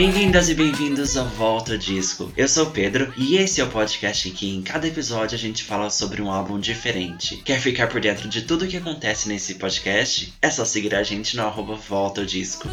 Bem-vindas e bem-vindos ao Volta Disco. Eu sou o Pedro e esse é o podcast em que em cada episódio a gente fala sobre um álbum diferente. Quer ficar por dentro de tudo o que acontece nesse podcast? É só seguir a gente no arroba Volta Disco.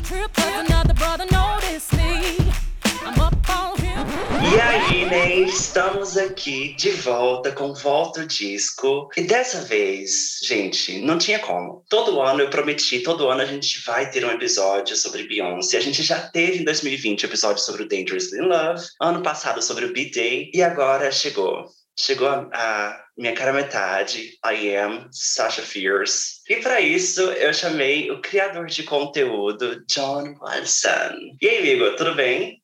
E aí, né? Estamos aqui de volta com Volta Disco. E dessa vez, gente, não tinha como. Todo ano eu prometi, todo ano a gente vai ter um episódio sobre Beyoncé. A gente já teve em 2020 um episódio sobre o Dangerously in Love, ano passado sobre o B-Day, e agora chegou. Chegou a, a minha cara metade, I am Sasha Fierce. E para isso eu chamei o criador de conteúdo, John Watson. E aí, amigo, tudo bem?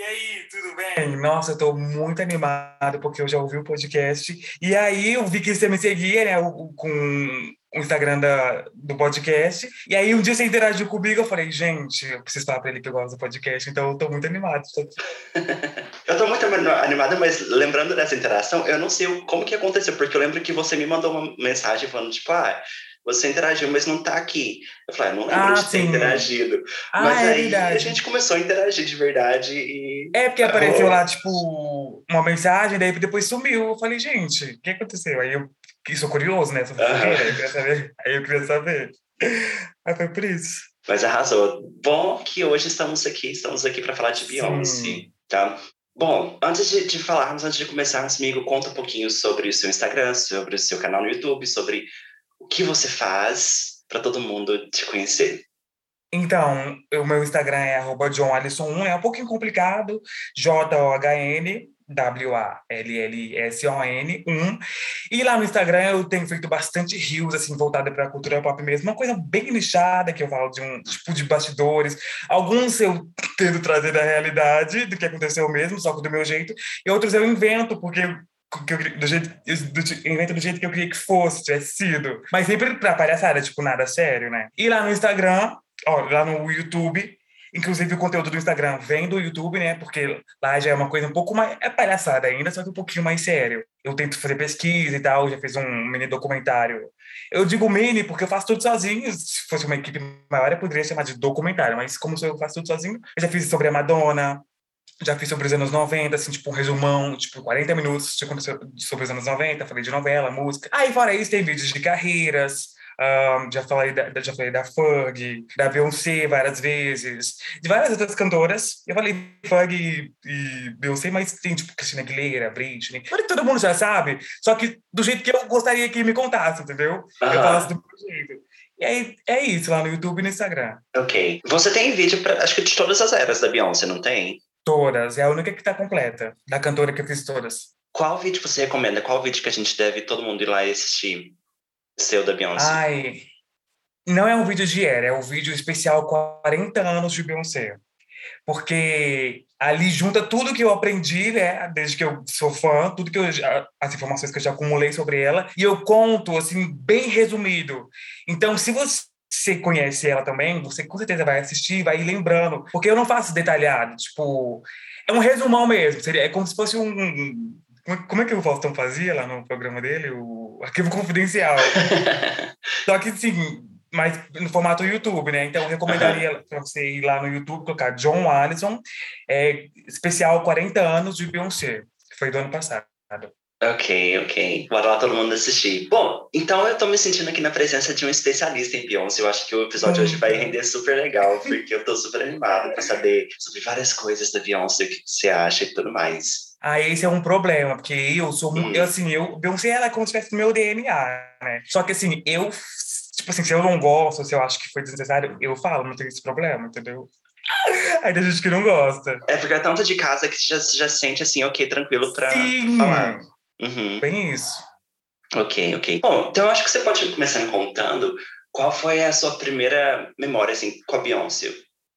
E aí, tudo bem? Nossa, eu tô muito animado porque eu já ouvi o podcast. E aí eu vi que você me seguia, né, com o Instagram da, do podcast. E aí um dia você interagiu comigo, eu falei, gente, eu preciso falar pra ele que eu gosto do podcast, então eu tô muito animado. eu tô muito animada, mas lembrando dessa interação, eu não sei como que aconteceu, porque eu lembro que você me mandou uma mensagem falando, tipo, ah, você interagiu, mas não está aqui. Eu falei, ah, não lembro ah, de ter sim. interagido. Ah, mas é aí verdade. a gente começou a interagir de verdade e. É, porque apareceu lá, tipo, uma mensagem, daí depois sumiu. Eu falei, gente, o que aconteceu? Aí eu sou curioso, né? Eu queria saber. Aí eu queria saber. Aí foi por isso. Mas arrasou. Bom que hoje estamos aqui, estamos aqui para falar de Beyoncé, tá? Bom, antes de, de, falarmos, antes de começarmos, amigo, conta um pouquinho sobre o seu Instagram, sobre o seu canal no YouTube, sobre o que você faz para todo mundo te conhecer? Então, o meu Instagram é johnalisson1, é um pouquinho complicado, J-O-H-N, W-A-L-L-S-O-N 1. E lá no Instagram eu tenho feito bastante rios, assim, voltada para a cultura pop mesmo. Uma coisa bem nichada, que eu falo de um tipo de bastidores. Alguns eu tento trazer da realidade, do que aconteceu mesmo, só que do meu jeito. E outros eu invento, porque que eu, do jeito, do, invento do jeito que eu queria que fosse, tivesse sido. Mas sempre pra palhaçada, tipo, nada sério, né? E lá no Instagram, ó, lá no YouTube, inclusive o conteúdo do Instagram vem do YouTube, né? Porque lá já é uma coisa um pouco mais. É palhaçada ainda, só que um pouquinho mais sério. Eu tento fazer pesquisa e tal, já fiz um mini documentário. Eu digo mini porque eu faço tudo sozinho. Se fosse uma equipe maior, eu poderia chamar de documentário, mas como eu faço tudo sozinho, eu já fiz sobre a Madonna, já fiz sobre os anos 90, assim, tipo um resumão, tipo 40 minutos sobre os anos 90, falei de novela, música. Aí fora isso tem vídeos de carreiras, um, já falei da, já falei da Ferg, da Beyoncé várias vezes, de várias outras cantoras. Eu falei Ferg e, e Beyoncé, mas tem tipo Christina Aguilera, Britney, todo mundo já sabe, só que do jeito que eu gostaria que me contasse, entendeu? Uhum. Eu faço do meu jeito. E aí, é isso, lá no YouTube e no Instagram. Ok. Você tem vídeo, pra, acho que de todas as eras da Beyoncé, não tem? Todas. É a única que está completa, da cantora que eu fiz todas. Qual vídeo você recomenda? Qual vídeo que a gente deve todo mundo ir lá e assistir? Seu da Beyoncé. Ai, não é um vídeo de era, é um vídeo especial 40 anos de Beyoncé. Porque ali junta tudo que eu aprendi, né, desde que eu sou fã, tudo que eu as informações que eu já acumulei sobre ela, e eu conto assim bem resumido. Então, se você você conhece ela também, você com certeza vai assistir, vai ir lembrando, porque eu não faço detalhado, tipo, é um resumão mesmo, seria, é como se fosse um, como é que o Faustão fazia lá no programa dele, o arquivo confidencial. Só que sim, mas no formato YouTube, né? Então eu recomendaria uhum. para você ir lá no YouTube, colocar John Allison, é, especial 40 anos de Beyoncé, que foi do ano passado. Ok, ok. Bora lá todo mundo assistir. Bom, então eu tô me sentindo aqui na presença de um especialista em Beyoncé. Eu acho que o episódio de hoje vai render super legal, porque eu tô super animado para saber sobre várias coisas da Beyoncé, o que você acha e tudo mais. Ah, esse é um problema, porque eu sou muito. Eu, assim, eu. Beyoncé, ela é como se tivesse meu DNA, né? Só que, assim, eu. Tipo assim, se eu não gosto, se eu acho que foi desnecessário, eu falo, não tem esse problema, entendeu? Aí tem gente que não gosta. É porque é tanto de casa que você já, já sente assim, ok, tranquilo pra Sim. falar. Uhum. Bem isso. Ok, ok. Bom, então eu acho que você pode começar me contando qual foi a sua primeira memória assim, com a Beyoncé. O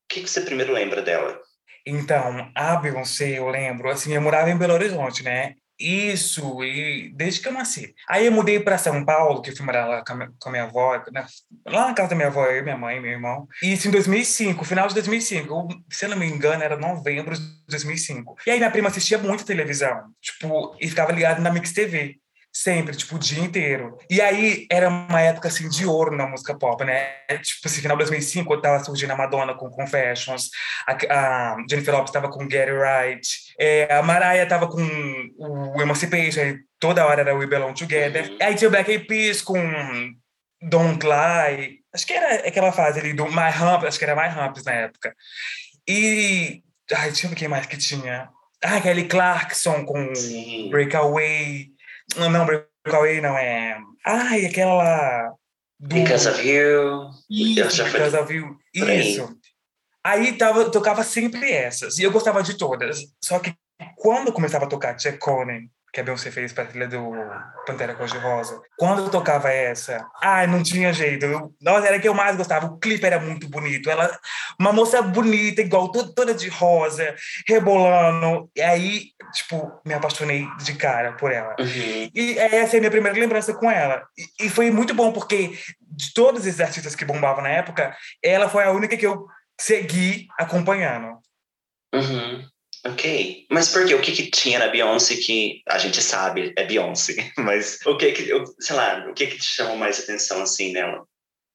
que, que você primeiro lembra dela? Então, a Beyoncé, eu lembro, assim, eu morava em Belo Horizonte, né? Isso, e desde que eu nasci. Aí eu mudei para São Paulo, que fui morar lá com a minha, com a minha avó, né? lá na casa da minha avó, eu, minha mãe, meu irmão. E isso em 2005, final de 2005. se eu não me engano, era novembro de 2005. E aí minha prima assistia muito televisão, tipo, e ficava ligada na Mix TV. Sempre, tipo, o dia inteiro. E aí, era uma época, assim, de ouro na música pop, né? Tipo, assim, final de 2005, quando tava surgindo a Madonna com Confessions, a, a Jennifer Lopez tava com Get It Right, é, a Mariah tava com o Emancipation, toda hora era We Belong Together. Uhum. Aí tinha o Black Eyed Peas com Don't Lie, acho que era aquela fase ali do My Hump, acho que era My Humps na época. E, ai, deixa eu ver quem mais que tinha. Ah, Kelly Clarkson com Sim. Breakaway. Não, Breakaway não é. Ai, aquela lá. Do... Because of You. Isso, Because of You. Isso. Aí tava, tocava sempre essas. E eu gostava de todas. Só que quando começava a tocar Jack Conner, que a Beyoncé fez para a trilha do Pantera Cor-de-Rosa. Quando eu tocava essa, ai, não tinha jeito. Eu, nossa, era que eu mais gostava. O clipe era muito bonito. Ela, uma moça bonita, igual, toda, toda de rosa, rebolando. E aí, tipo, me apaixonei de cara por ela. Uhum. E essa é a minha primeira lembrança com ela. E, e foi muito bom, porque de todos esses artistas que bombavam na época, ela foi a única que eu segui acompanhando. Uhum. Ok. Mas por quê? O que, que tinha na Beyoncé que a gente sabe é Beyoncé? Mas o que que, sei lá, o que que te chamou mais atenção assim nela?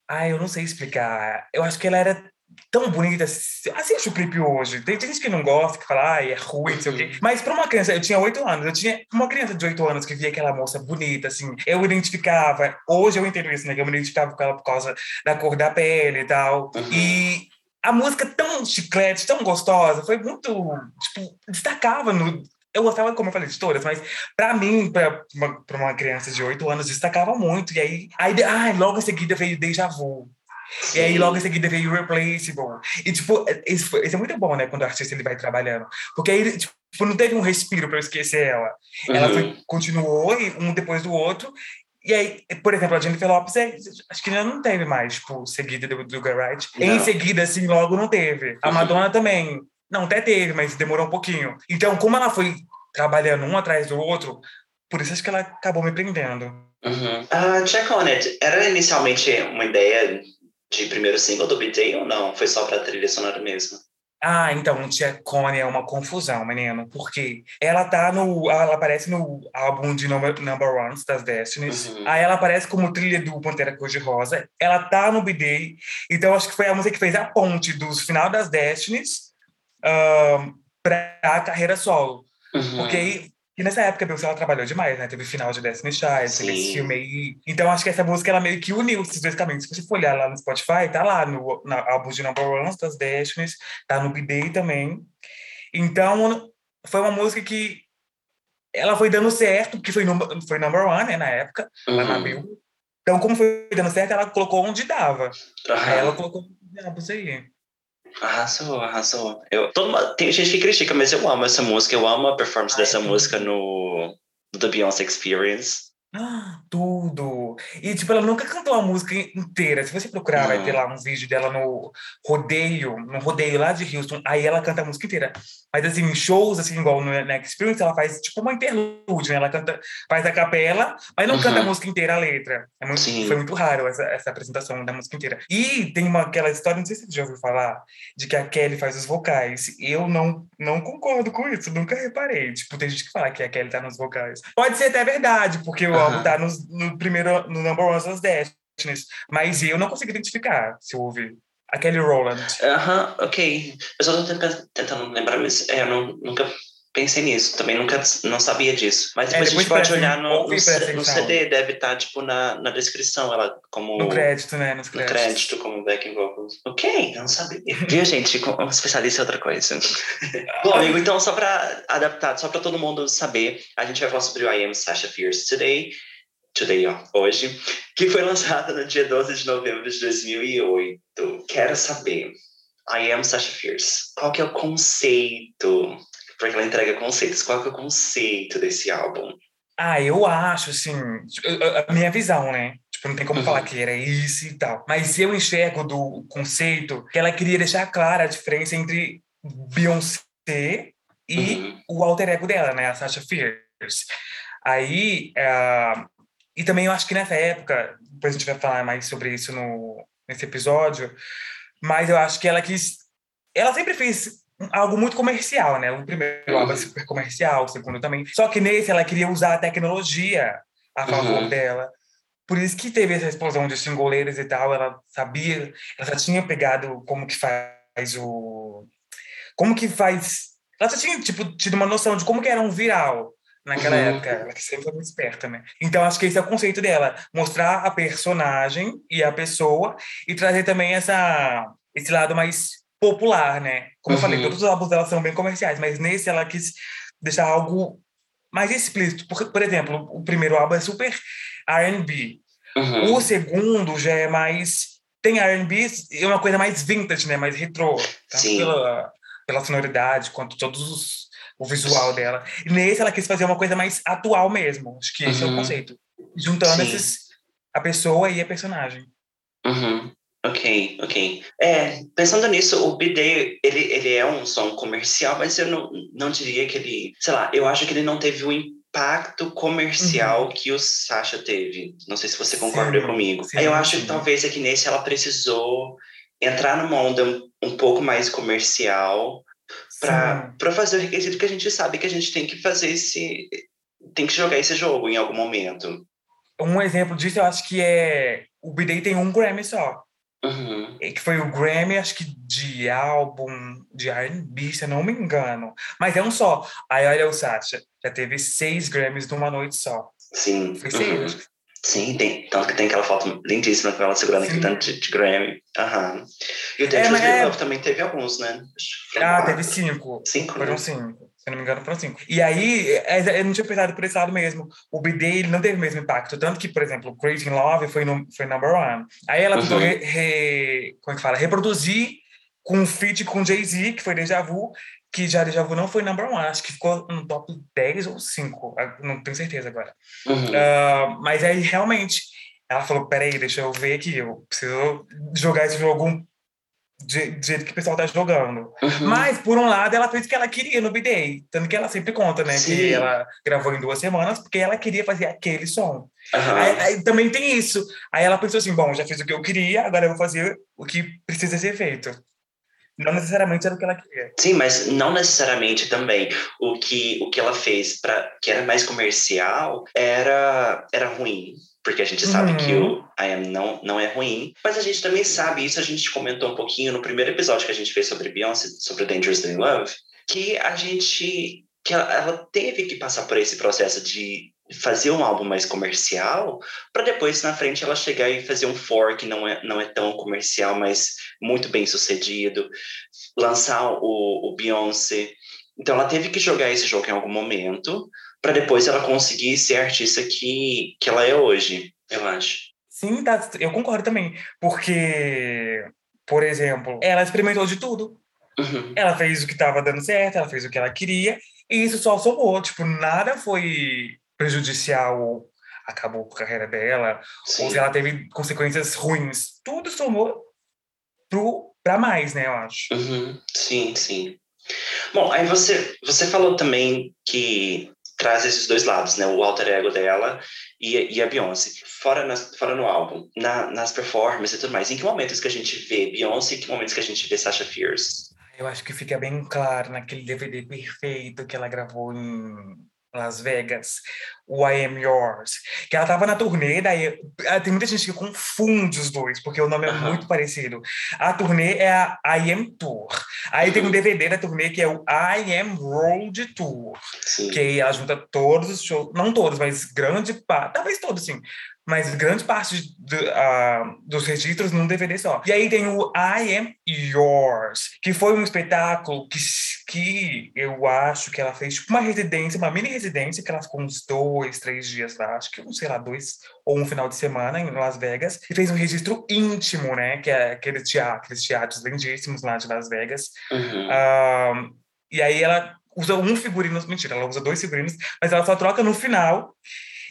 Ah, eu não sei explicar. Eu acho que ela era tão bonita. Assiste o clipe hoje. Tem gente que não gosta, que fala, ah, é ruim, não sei o quê. Uhum. Mas para uma criança, eu tinha oito anos, eu tinha uma criança de oito anos que via aquela moça bonita, assim, eu identificava. Hoje eu entendo isso, né? Que eu me identificava com ela por causa da cor da pele e tal. Uhum. E a música tão chiclete, tão gostosa, foi muito, tipo, destacava no... Eu gostava, como eu falei, de todas, mas para mim, para uma, uma criança de 8 anos, destacava muito. E aí, aí ah, logo em seguida veio Deja Vu. Sim. E aí, logo em seguida, veio Irreplaceable. E, tipo, isso, isso, é muito bom, né? Quando o artista ele vai trabalhando. Porque aí, tipo, não teve um respiro para eu esquecer ela. Uhum. Ela foi, continuou, um depois do outro. E aí, por exemplo, a Jennifer Lopes, é, acho que já não teve mais, tipo, seguida do, do Garage. Em seguida, assim, logo não teve. A Madonna também. Não, até teve, mas demorou um pouquinho. Então, como ela foi trabalhando um atrás do outro, por isso acho que ela acabou me prendendo. Uhum. Uh, check on it. Era inicialmente uma ideia de primeiro single do BT ou não? Foi só pra trilha sonora mesmo? Ah, então, Tia Connie é uma confusão, menino, porque ela tá no. Ela aparece no álbum de Number, number Ones das Destinies. Uhum. Aí ela aparece como trilha do Pantera Cor-de-Rosa. Ela tá no B-Day. Então, acho que foi a música que fez a ponte dos final das Destinies um, pra carreira solo. Uhum. Porque aí e nessa época a Beyoncé ela trabalhou demais, né? Teve final de Destiny Child, teve esse filme aí. Então acho que essa música ela meio que uniu esses dois caminhos. Se você for olhar lá no Spotify, tá lá no, no álbum de Number One das Destinies, tá no B-Day também. Então foi uma música que ela foi dando certo, porque foi, no, foi number one, né, na época, uhum. lá na uhum. Bill. Então, como foi dando certo, ela colocou onde dava. Uhum. Aí ela colocou diabos aí. Arrasou, arrasou. Eu, todo, tem gente que critica, mas eu amo essa música, eu amo a performance Ai, dessa música no, no The Beyoncé Experience. Ah, tudo! E, tipo, ela nunca cantou a música inteira. Se você procurar, vai ter lá um vídeo dela no rodeio, no rodeio lá de Houston, aí ela canta a música inteira. Mas, assim, em shows, assim, igual no Next Experience, ela faz, tipo, uma interlude, né? Ela canta, faz a capela, mas não uhum. canta a música inteira, a letra. É muito, foi muito raro essa, essa apresentação da música inteira. E tem uma, aquela história, não sei se você já ouviu falar, de que a Kelly faz os vocais. Eu não, não concordo com isso, nunca reparei. Tipo, tem gente que fala que a Kelly tá nos vocais. Pode ser até verdade, porque o álbum tá no, no primeiro, no number one das Destinies. Mas eu não consigo identificar se eu ouvir. A Kelly Rowland. Aham, uh -huh, ok. Eu só tô tentando, tentando lembrar, mas é, eu não, nunca pensei nisso. Também nunca não sabia disso. Mas depois, é, depois a gente pode olhar no, no, no, CD, deve estar, tá, tipo, na, na descrição, ela como... No crédito, né? Nos créditos. No crédito, como backing vocals. Ok, não sabia. Viu, gente? Um especialista é outra coisa. Bom, amigo, então, só pra adaptar, só pra todo mundo saber, a gente vai falar sobre o I Am Sasha Fierce today today, ó, hoje, que foi lançada no dia 12 de novembro de 2008. Quero saber, I Am Sasha Fierce, qual que é o conceito? Porque ela entrega conceitos. Qual é o conceito desse álbum? Ah, eu acho, assim, a minha visão, né? Tipo, não tem como uhum. falar que era isso e tal. Mas eu enxergo do conceito que ela queria deixar clara a diferença entre Beyoncé e uhum. o alter ego dela, né? A Sasha Fierce. Aí, uh, e também eu acho que nessa época, depois a gente vai falar mais sobre isso no, nesse episódio, mas eu acho que ela quis. Ela sempre fez algo muito comercial, né? O primeiro álbum é super comercial, o segundo também. Só que nesse ela queria usar a tecnologia a favor uhum. dela. Por isso que teve essa explosão de singoleiros e tal. Ela sabia, ela já tinha pegado como que faz o. Como que faz. Ela já tinha, tipo, tido uma noção de como que era um viral naquela uhum. época. Ela sempre foi muito esperta, né? Então, acho que esse é o conceito dela. Mostrar a personagem e a pessoa e trazer também essa, esse lado mais popular, né? Como uhum. eu falei, uhum. todos os álbuns dela são bem comerciais, mas nesse ela quis deixar algo mais explícito. Por, por exemplo, o primeiro álbum é super R&B. Uhum. O segundo já é mais... Tem R&B, é uma coisa mais vintage, né? Mais retrô. Tanto pela, pela sonoridade, quanto todos os, o visual dela. E nesse ela quis fazer uma coisa mais atual mesmo. Acho que esse uhum. é o uhum. conceito. Juntando esses, a pessoa e a personagem. Uhum. Ok, ok. É, pensando nisso, o B-Day, ele, ele é um som comercial, mas eu não, não diria que ele... Sei lá, eu acho que ele não teve o impacto comercial uhum. que o Sasha teve. Não sei se você concorda sim, comigo. Sim, eu acho sim. que talvez é que nesse ela precisou entrar numa onda um, um pouco mais comercial para fazer o requisito que a gente sabe que a gente tem que fazer esse... Tem que jogar esse jogo em algum momento. Um exemplo disso eu acho que é... O B-Day tem um Grammy só. Uhum. Que foi o Grammy, acho que de álbum de R&B, se eu não me engano. Mas é um só. Aí olha o Sasha, já teve seis Grammys numa noite só. Sim. Foi seis, uhum. Sim, tem. Tanto que tem aquela foto lindíssima com ela segurando aquele tanto de, de Grammy. Uhum. E o Dangerous é, Love também teve alguns, né? Ah, teve cinco. Cinco, Foram né? cinco se não me engano, foram cinco. E aí, é, eu não tinha pensado por esse lado mesmo. O BD ele não teve o mesmo impacto. Tanto que, por exemplo, Craving Love foi, no, foi number one. Aí ela tentou, uhum. re, re, como é que fala? Reproduzir com um feat com Jay-Z, que foi Deja Vu, que já Deja Vu não foi number one. Acho que ficou no top 10 ou 5. Não tenho certeza agora. Uhum. Uh, mas aí, realmente, ela falou, peraí, deixa eu ver aqui. Eu preciso jogar esse jogo de, do jeito que o pessoal tá jogando. Uhum. Mas, por um lado, ela fez o que ela queria no B-Day. Tanto que ela sempre conta, né? Sim. Que ela gravou em duas semanas porque ela queria fazer aquele som. Uhum. Aí, aí, também tem isso. Aí ela pensou assim, bom, já fiz o que eu queria, agora eu vou fazer o que precisa ser feito. Não necessariamente era o que ela queria. Sim, mas não necessariamente também. O que, o que ela fez, para que era mais comercial, era, era ruim porque a gente sabe uhum. que o I Am não, não é ruim, mas a gente também sabe, isso a gente comentou um pouquinho no primeiro episódio que a gente fez sobre Beyoncé, sobre Dangerously in Love, que a gente, que ela, ela teve que passar por esse processo de fazer um álbum mais comercial, para depois na frente ela chegar e fazer um for que não é, não é tão comercial, mas muito bem sucedido, lançar o, o Beyoncé. Então ela teve que jogar esse jogo em algum momento, para depois ela conseguir ser a artista que, que ela é hoje, eu acho. Sim, tá, eu concordo também. Porque, por exemplo, ela experimentou de tudo. Uhum. Ela fez o que estava dando certo, ela fez o que ela queria, e isso só somou. Tipo, nada foi prejudicial ou acabou com a carreira dela, Sim. ou se ela teve consequências ruins. Tudo somou para mais, né, eu acho. Uhum. Sim, sim. Bom, aí você, você falou também que traz esses dois lados, né? O alter ego dela e, e a Beyoncé. Fora, nas, fora no álbum, na, nas performances e tudo mais. Em que momentos que a gente vê Beyoncé e em que momentos que a gente vê Sasha Fierce? Eu acho que fica bem claro naquele DVD perfeito que ela gravou em Las Vegas, o I Am Yours, que ela tava na turnê, daí ah, tem muita gente que confunde os dois, porque o nome é muito parecido. A turnê é a I Am Tour. Aí tem um DVD da turnê que é o I Am Road Tour, Sim. que ela junta todos os shows, não todos, mas grande parte, talvez todos, sim, mas grande parte do, uh, dos registros num DVD só. E aí tem o I Am Yours, que foi um espetáculo que, que eu acho que ela fez tipo uma residência, uma mini residência, que ela ficou uns dois, três dias lá, acho que, sei lá, dois ou um final de semana em Las Vegas, e fez um registro íntimo, né, que é aquele teatro, aqueles teatros lindíssimos lá de Las Vegas. Uhum. Uh, e aí ela usa um figurino, mentira, ela usa dois figurinos, mas ela só troca no final.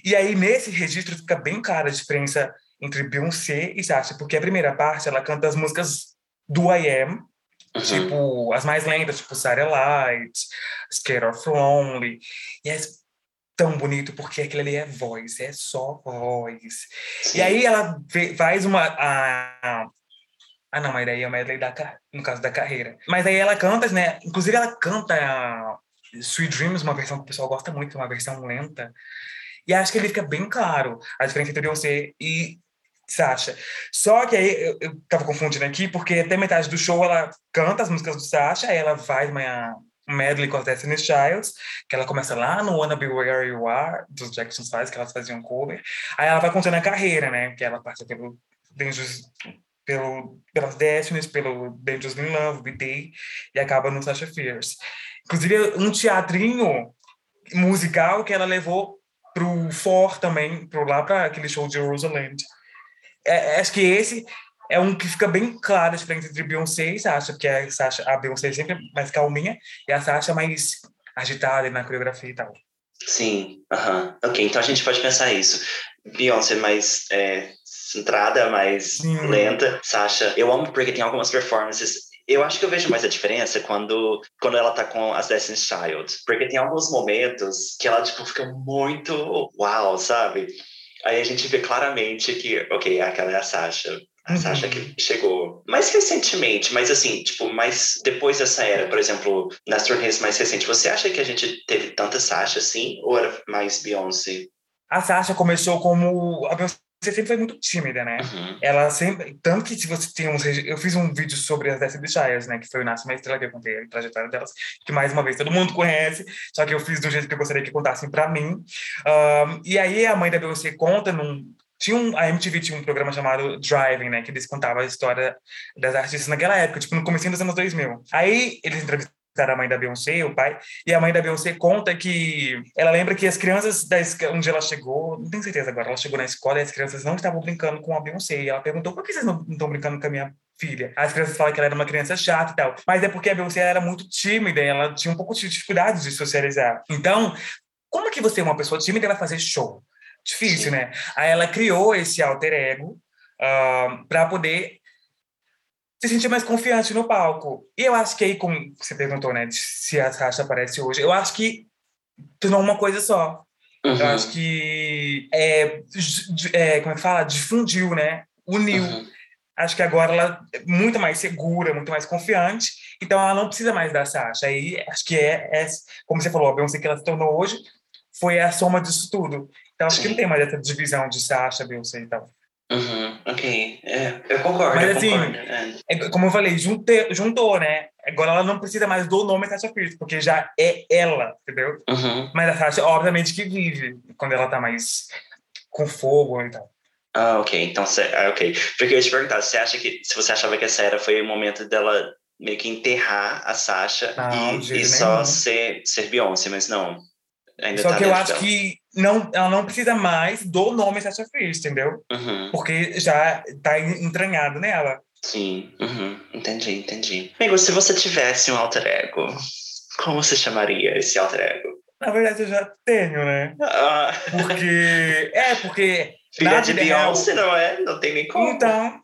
E aí, nesse registro, fica bem clara a diferença entre Beyoncé e Sasha, porque a primeira parte, ela canta as músicas do I Am, uhum. tipo, as mais lendas, tipo Sarah Light, Scared of Lonely, e é tão bonito, porque aquilo ali é voz, é só voz. Sim. E aí ela faz uma... A, ah, não, mas daí é uma medley da, no caso da carreira. Mas aí ela canta, né? Inclusive ela canta Sweet Dreams, uma versão que o pessoal gosta muito, uma versão lenta. E acho que ele fica bem claro a diferença entre Beyoncé e Sasha. Só que aí eu, eu tava confundindo aqui, porque até metade do show ela canta as músicas do Sasha, aí ela vai uma um medley com as Destiny's Childs, que ela começa lá no Wanna Be Where You Are, dos Jackson's Five, que elas faziam cover. Aí ela vai contando a carreira, né? Que ela passa pelo Dangerous, pelo, pelas Destiny's, pelo Dangerous in Love, B-Day, e acaba no Sasha Fierce. Inclusive, um teatrinho musical que ela levou pro For também, pro lá para aquele show de Rosaland. É, é, acho que esse é um que fica bem claro a diferença entre Beyoncé e Sasha, porque a, Sasha, a Beyoncé é sempre mais calminha e a Sasha mais agitada na coreografia e tal. Sim, aham. Uh -huh. Ok, então a gente pode pensar isso. Beyoncé mais é, centrada, mais Sim. lenta. Sasha, eu amo porque tem algumas performances eu acho que eu vejo mais a diferença quando, quando ela tá com as Destiny's Child. Porque tem alguns momentos que ela, tipo, fica muito uau, sabe? Aí a gente vê claramente que, ok, aquela é a Sasha. A uhum. Sasha que chegou mais recentemente, mas assim, tipo, mais depois dessa era, por exemplo, nas turnês mais recentes, você acha que a gente teve tanta Sasha assim, ou era mais Beyoncé? A Sasha começou como a Beyoncé você sempre foi muito tímida, né? Uhum. Ela sempre. Tanto que se você tem uns. Eu fiz um vídeo sobre as Destiny Shires, né? Que foi o Nasce uma Estrela, que eu contei a trajetória delas, que mais uma vez todo mundo conhece, só que eu fiz um jeito que eu gostaria que contassem para mim. Um, e aí a mãe da Beyoncé conta num. Tinha um, a MTV tinha um programa chamado Driving, né? Que eles contavam a história das artistas naquela época, tipo no começo dos anos 2000. Aí eles entrevistaram era a mãe da Beyoncé, o pai, e a mãe da Beyoncé conta que ela lembra que as crianças, da, onde ela chegou, não tenho certeza agora, ela chegou na escola e as crianças não estavam brincando com a Beyoncé, e ela perguntou, por que vocês não estão brincando com a minha filha? As crianças falam que ela era uma criança chata e tal, mas é porque a Beyoncé era muito tímida, e ela tinha um pouco de dificuldade de socializar. Então, como que você, uma pessoa tímida, vai fazer show? Difícil, né? Aí ela criou esse alter ego uh, ah, para poder se sentir mais confiante no palco. E eu acho que aí, como você perguntou, né, se a Sasha aparece hoje, eu acho que tornou uma coisa só. Uhum. Eu acho que é, é, como é que fala? Difundiu, né? Uniu. Uhum. Acho que agora ela é muito mais segura, muito mais confiante, então ela não precisa mais da Sasha. Aí acho que é, é como você falou, a Beyoncé que ela se tornou hoje foi a soma disso tudo. Então acho Sim. que não tem mais essa divisão de Sasha, Beyoncé e tal. Uhum, ok, é, eu concordo. Mas eu assim, concordo, é. É, como eu falei, junte, juntou, né? Agora ela não precisa mais do nome Sasha Fierce, porque já é ela, entendeu? Uhum. Mas a Sasha, obviamente, que vive quando ela tá mais com fogo e tal. Ah, ok. Então, ah, ok. Porque eu ia te perguntar, você acha que, se você achava que essa era foi o momento dela meio que enterrar a Sasha não, e, e só ser, ser Beyoncé, mas não. Ainda Só tá que eu acho dela. que não, ela não precisa mais do nome Sasha Fierce, entendeu? Uhum. Porque já tá entranhado nela. Sim, uhum. entendi, entendi. Amigo, se você tivesse um alter ego, como você chamaria esse alter ego? Na verdade, eu já tenho, né? Ah. Porque. É, porque. Filha de Beyoncé, real... não é? Não tem nem como. Então.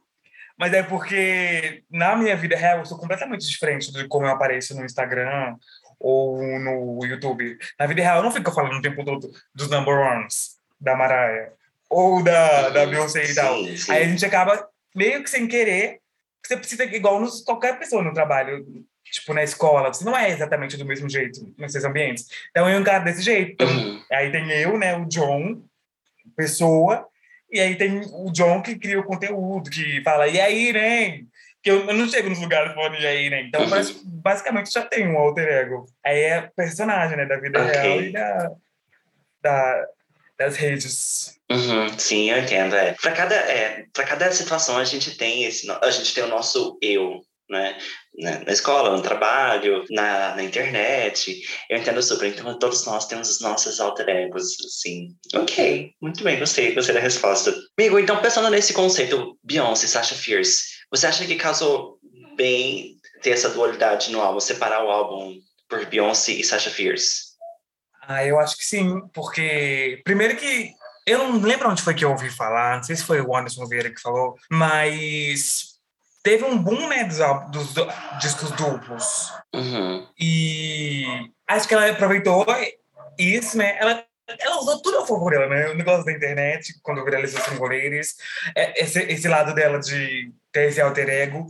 Mas é porque na minha vida real eu sou completamente diferente de como eu apareço no Instagram ou no YouTube. Na vida real, eu não fico falando o tempo todo dos number ones da Mariah ou da, da Beyoncé e tal. Sim, sim. Aí a gente acaba meio que sem querer, você precisa, igual nos, qualquer pessoa no trabalho, tipo na escola, você não é exatamente do mesmo jeito nesses ambientes. Então eu encaro desse jeito. Uhum. Aí tem eu, né, o John, pessoa, e aí tem o John que cria o conteúdo, que fala, e aí, né? Que eu, eu não chego nos lugares falando e aí, né? Então, uhum. basicamente, já tem um alter ego. Aí é personagem, né? Da vida okay. real e da, da, das redes. Uhum, sim, eu entendo. É. Para cada, é, cada situação, a gente tem esse, a gente tem o nosso eu, né? Na escola, no trabalho, na, na internet. Eu entendo super. Então, todos nós temos os nossos alter egos, assim. Ok, muito bem, gostei, gostei da resposta. Amigo, então, pensando nesse conceito, Beyoncé, Sasha Fierce, você acha que casou bem ter essa dualidade no álbum, separar o álbum por Beyoncé e Sasha Fierce? Ah, eu acho que sim, porque primeiro que eu não lembro onde foi que eu ouvi falar, não sei se foi o Anderson Vieira que falou, mas teve um boom, né, dos, dos, dos discos duplos. Uhum. E acho que ela aproveitou isso, né? Ela ela usou tudo a favor dela, né? O negócio da internet, quando viralizou os singoleiros, é, esse, esse lado dela de ter esse alter ego.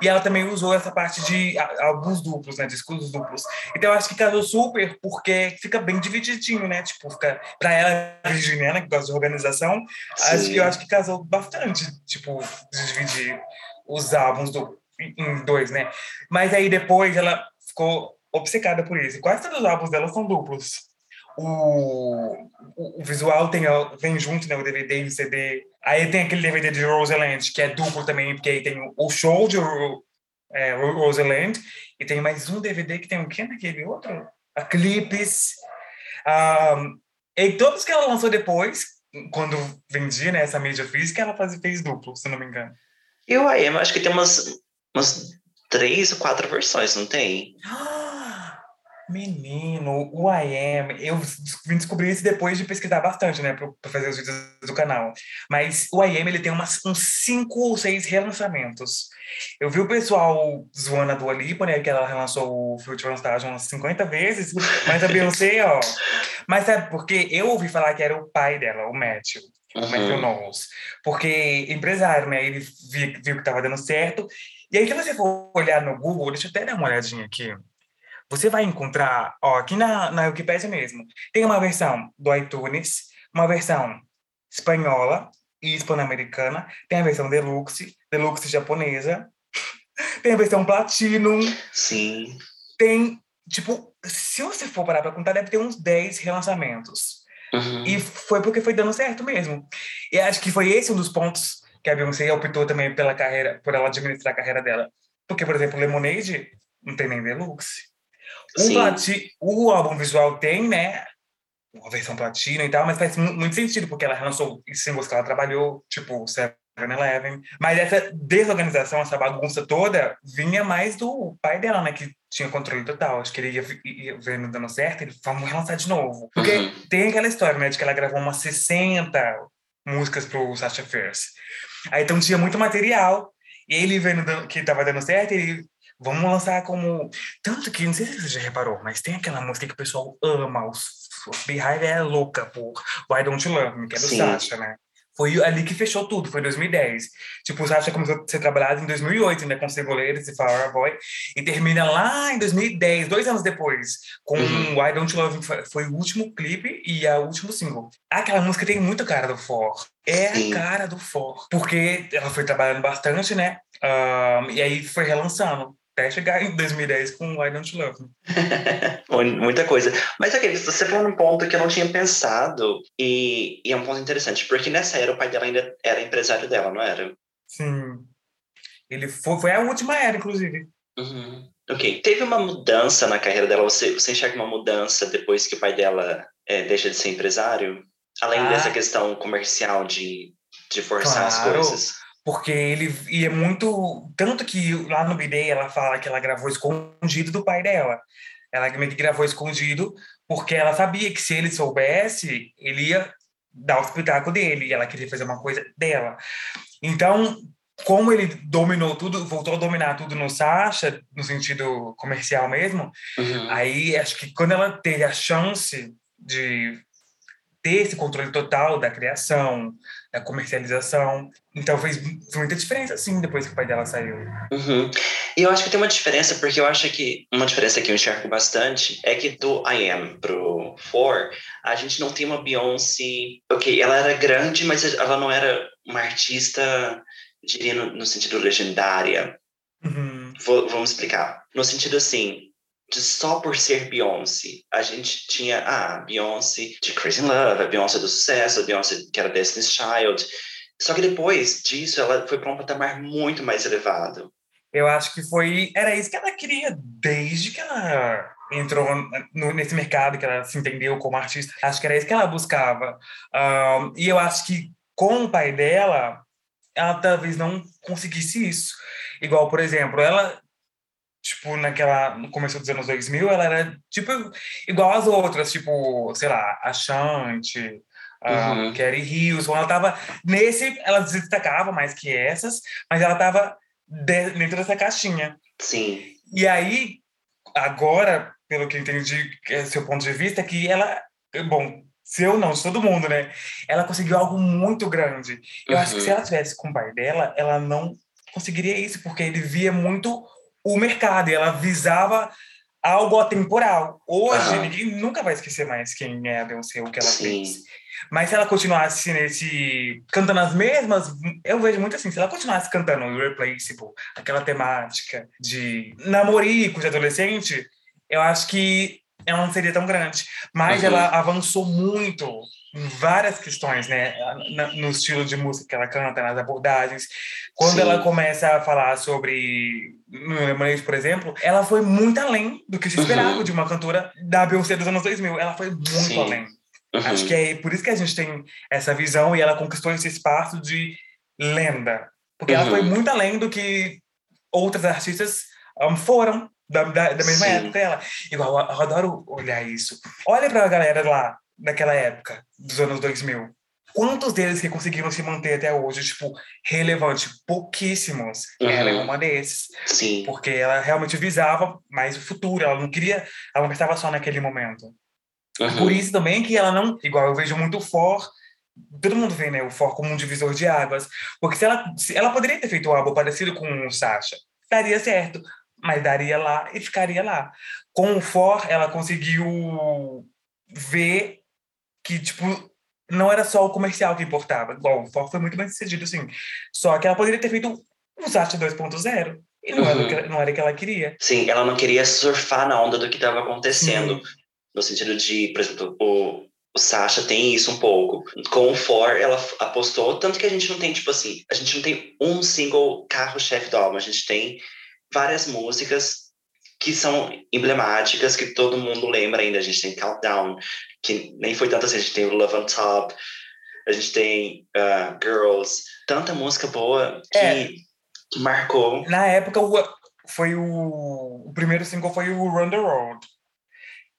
E ela também usou essa parte de álbuns duplos, né? Discos duplos. Então eu acho que casou super, porque fica bem divididinho, né? Tipo, fica. Pra ela, virginiana, que gosta de organização, acho que, eu acho que casou bastante, tipo, de dividir os álbuns do, em dois, né? Mas aí depois ela ficou obcecada por isso. Quase todos os álbuns dela são duplos. O, o, visual tem, vem junto, né? O DVD e o CD. Aí tem aquele DVD de Roseland, que é duplo também, porque aí tem o show de é, Roseland, e tem mais um DVD que tem o que naquele outro? A Clipes. Um, e todos que ela lançou depois, quando vendia né, essa mídia física, ela faz, fez duplo, se não me engano. E o AM, acho que tem umas, umas três ou quatro versões, não tem? Menino, o IM, eu vim descobrir isso depois de pesquisar bastante, né, para fazer os vídeos do canal. Mas o IM, ele tem umas, uns cinco ou seis relançamentos. Eu vi o pessoal zoando a Dua Lipa, né, que ela relançou o Future Stage umas 50 vezes, mas a Beyoncé, ó... Mas sabe por quê? Eu ouvi falar que era o pai dela, o Matthew. Uhum. O Matthew Knowles. Porque empresário, né, ele viu, viu que estava dando certo. E aí, se você for olhar no Google, deixa eu até dar uma olhadinha aqui você vai encontrar, ó, aqui na, na Wikipedia mesmo, tem uma versão do iTunes, uma versão espanhola e hispano-americana, tem a versão deluxe, deluxe japonesa, tem a versão platinum. Sim. Tem, tipo, se você for parar pra contar, deve ter uns 10 relançamentos. Uhum. E foi porque foi dando certo mesmo. E acho que foi esse um dos pontos que a Beyoncé optou também pela carreira, por ela administrar a carreira dela. Porque, por exemplo, Lemonade não tem nem deluxe. O, plati, o álbum visual tem, né? Uma versão platina e tal, mas faz muito sentido, porque ela lançou singles que ela trabalhou, tipo 7-Eleven. Mas essa desorganização, essa bagunça toda, vinha mais do pai dela, né? Que tinha controle total. Acho que ele ia, ia vendo dando certo, ele vamos relançar de novo. Porque uhum. tem aquela história, né? De que ela gravou umas 60 músicas pro Sasha Fierce. Aí então tinha muito material. E ele vendo que tava dando certo, ele Vamos lançar como. Tanto que, não sei se você já reparou, mas tem aquela música que o pessoal ama, os, Beehive é louca por Why Don't You Love Me, que é do Sim. Sasha, né? Foi ali que fechou tudo, foi 2010. Tipo, o Sasha começou a ser trabalhado em 2008, né, com Ceboleiros e Flower Boy, e termina lá em 2010, dois anos depois, com uhum. Why Don't You Love Me, foi o último clipe e o último single. Aquela música tem muito cara do For. É Sim. a cara do For. Porque ela foi trabalhando bastante, né? Um, e aí foi relançando até chegar em 2010 com Why Don't You Love Me. Muita coisa. Mas aqui, você falou num ponto que eu não tinha pensado, e, e, é um ponto interessante, porque nessa era o pai dela ainda era empresário dela, não era? Sim. Ele foi, foi a última era, inclusive. Uhum. Ok. Teve uma mudança na carreira dela? Você, você enxerga uma mudança depois que o pai dela é, deixa de ser empresário? Além ah. dessa questão comercial de, de forçar claro. as coisas? Porque ele ia muito. Tanto que lá no BD ela fala que ela gravou escondido do pai dela. Ela meio que gravou escondido porque ela sabia que se ele soubesse, ele ia dar o espetáculo dele e ela queria fazer uma coisa dela. Então, como ele dominou tudo, voltou a dominar tudo no Sasha, no sentido comercial mesmo, uhum. aí acho que quando ela teve a chance de ter esse controle total da criação, da comercialização. Então fez, muita diferença, sim, depois que o pai dela saiu. Uhum. E eu acho que tem uma diferença, porque eu acho que uma diferença que eu enxergo bastante é que do I Am pro For, a gente não tem uma Beyoncé. Ok, ela era grande, mas ela não era uma artista, diria, no, no sentido legendária. Uhum. Vou, vamos explicar. No sentido assim, só por ser Beyoncé. A gente tinha a ah, Beyoncé de Crazy Love, a Beyoncé do sucesso, a Beyoncé que era Destiny's Child. Só que depois disso, ela foi para um patamar muito mais elevado. Eu acho que foi. Era isso que ela queria desde que ela entrou no, nesse mercado, que ela se entendeu como artista. Acho que era isso que ela buscava. Um, e eu acho que com o pai dela, ela talvez não conseguisse isso. Igual, por exemplo, ela tipo, naquela, no começo dos anos 2000, ela era, tipo, igual às outras, tipo, sei lá, a Shanti, uhum. um, Carrie Hills, ela tava nesse, ela se destacava mais que essas, mas ela tava dentro dessa caixinha. Sim. E aí, agora, pelo que eu entendi, é seu ponto de vista, é que ela, bom, seu não, de todo mundo, né? Ela conseguiu algo muito grande. Eu uhum. acho que se uhum. ela tivesse com o pai dela, ela não conseguiria isso, porque ele via muito o mercado e ela visava algo atemporal. Hoje, ninguém nunca vai esquecer mais quem é a Beyoncé, o que ela Sim. fez. Mas se ela continuasse nesse. cantando as mesmas, eu vejo muito assim, se ela continuasse cantando Irreplaceable, aquela temática de namorico de adolescente, eu acho que ela não seria tão grande. Mas uhum. ela avançou muito em várias questões, né? No estilo de música que ela canta, nas abordagens. Quando Sim. ela começa a falar sobre no Lemonade, por exemplo, ela foi muito além do que se esperava uhum. de uma cantora da Beyoncé dos anos 2000. Ela foi muito Sim. além. Uhum. Acho que é por isso que a gente tem essa visão e ela conquistou esse espaço de lenda. Porque ela foi uhum. muito além do que outras artistas um, foram da, da, da mesma Sim. época dela. Igual, eu, eu adoro olhar isso. Olha pra galera lá, daquela época, dos anos 2000. Quantos deles que conseguiram se manter até hoje, tipo, relevante? Pouquíssimos. Uhum. Ela é uma desses. Sim. Porque ela realmente visava mais o futuro, ela não queria, ela não estava só naquele momento. Uhum. Por isso também que ela não, igual eu vejo muito o For, todo mundo vê, né, o For como um divisor de águas, porque se ela, se ela poderia ter feito álbum parecido com o Sasha, daria certo, mas daria lá e ficaria lá. Com o For, ela conseguiu ver que, tipo, não era só o comercial que importava. Bom, o For foi muito bem sucedido, assim. Só que ela poderia ter feito um Sasha 2.0. E não, uhum. era, não era o que ela queria. Sim, ela não queria surfar na onda do que estava acontecendo. Sim. No sentido de, por exemplo, o, o Sasha tem isso um pouco. Com o For, ela apostou, tanto que a gente não tem, tipo assim, a gente não tem um single carro-chefe do álbum, a gente tem várias músicas que são emblemáticas, que todo mundo lembra ainda. A gente tem Countdown, que nem foi tanto assim, a gente tem o Love on Top, a gente tem uh, Girls, tanta música boa que, é. que marcou. Na época, foi o, o primeiro single foi o Run the Road.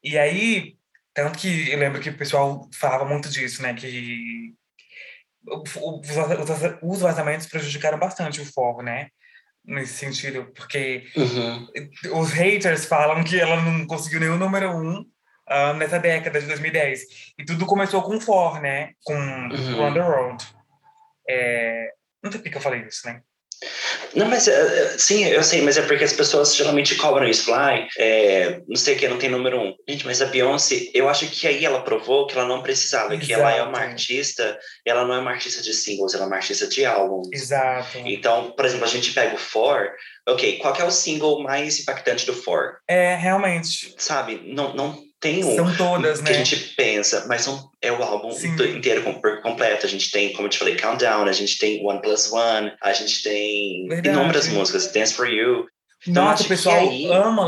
E aí, tanto que eu lembro que o pessoal falava muito disso, né? Que os vazamentos prejudicaram bastante o fogo, né? Nesse sentido, porque uhum. os haters falam que ela não conseguiu nenhum número um uh, nessa década de 2010. E tudo começou com For, né? Com uhum. On The Road. É... Não sei por que eu falei isso, né? Não, mas uh, sim, eu sei, mas é porque as pessoas geralmente cobram isso. Falam, é, não sei o que, não tem número um. Gente, mas a Beyoncé, eu acho que aí ela provou que ela não precisava, Exato. que ela é uma artista, ela não é uma artista de singles, ela é uma artista de álbuns. Exato. Então, por exemplo, a gente pega o For, ok, qual é o single mais impactante do For? É, realmente. Sabe, não, não tem um São todas, que né? a gente pensa, mas não é o álbum Sim. inteiro completo. A gente tem, como eu te falei, Countdown, a gente tem One Plus One, a gente tem Verdade. inúmeras músicas, Dance for You. Então, Nossa, o pessoal aí... ama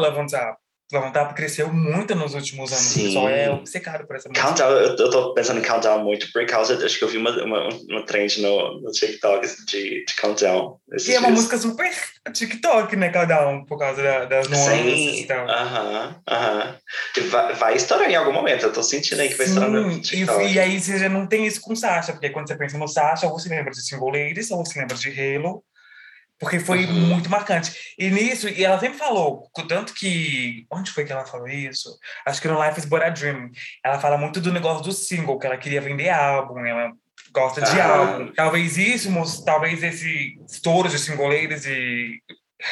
Levantar cresceu muito nos últimos anos. Sim. O pessoal é obcecado por essa música. Countdown, eu, eu tô pensando em Countdown muito por causa, acho que eu vi uma, uma, uma trend no, no TikTok de, de Countdown. E é uma música super TikTok, né, Countdown, por causa da, das nuances e tal. Aham, aham. Vai, vai estourar em algum momento, eu tô sentindo aí que vai estourar no TikTok. E, e aí você já não tem isso com Sasha, porque quando você pensa no Sasha, ou você lembra de Single Ladies, ou você lembra de Halo, porque foi uhum. muito marcante. E nisso, e ela sempre falou, tanto que. Onde foi que ela falou isso? Acho que no Life is But a Dream. Ela fala muito do negócio do single, que ela queria vender álbum, ela gosta de ah. álbum. Talvez isso, talvez esse estouro de singoleiros e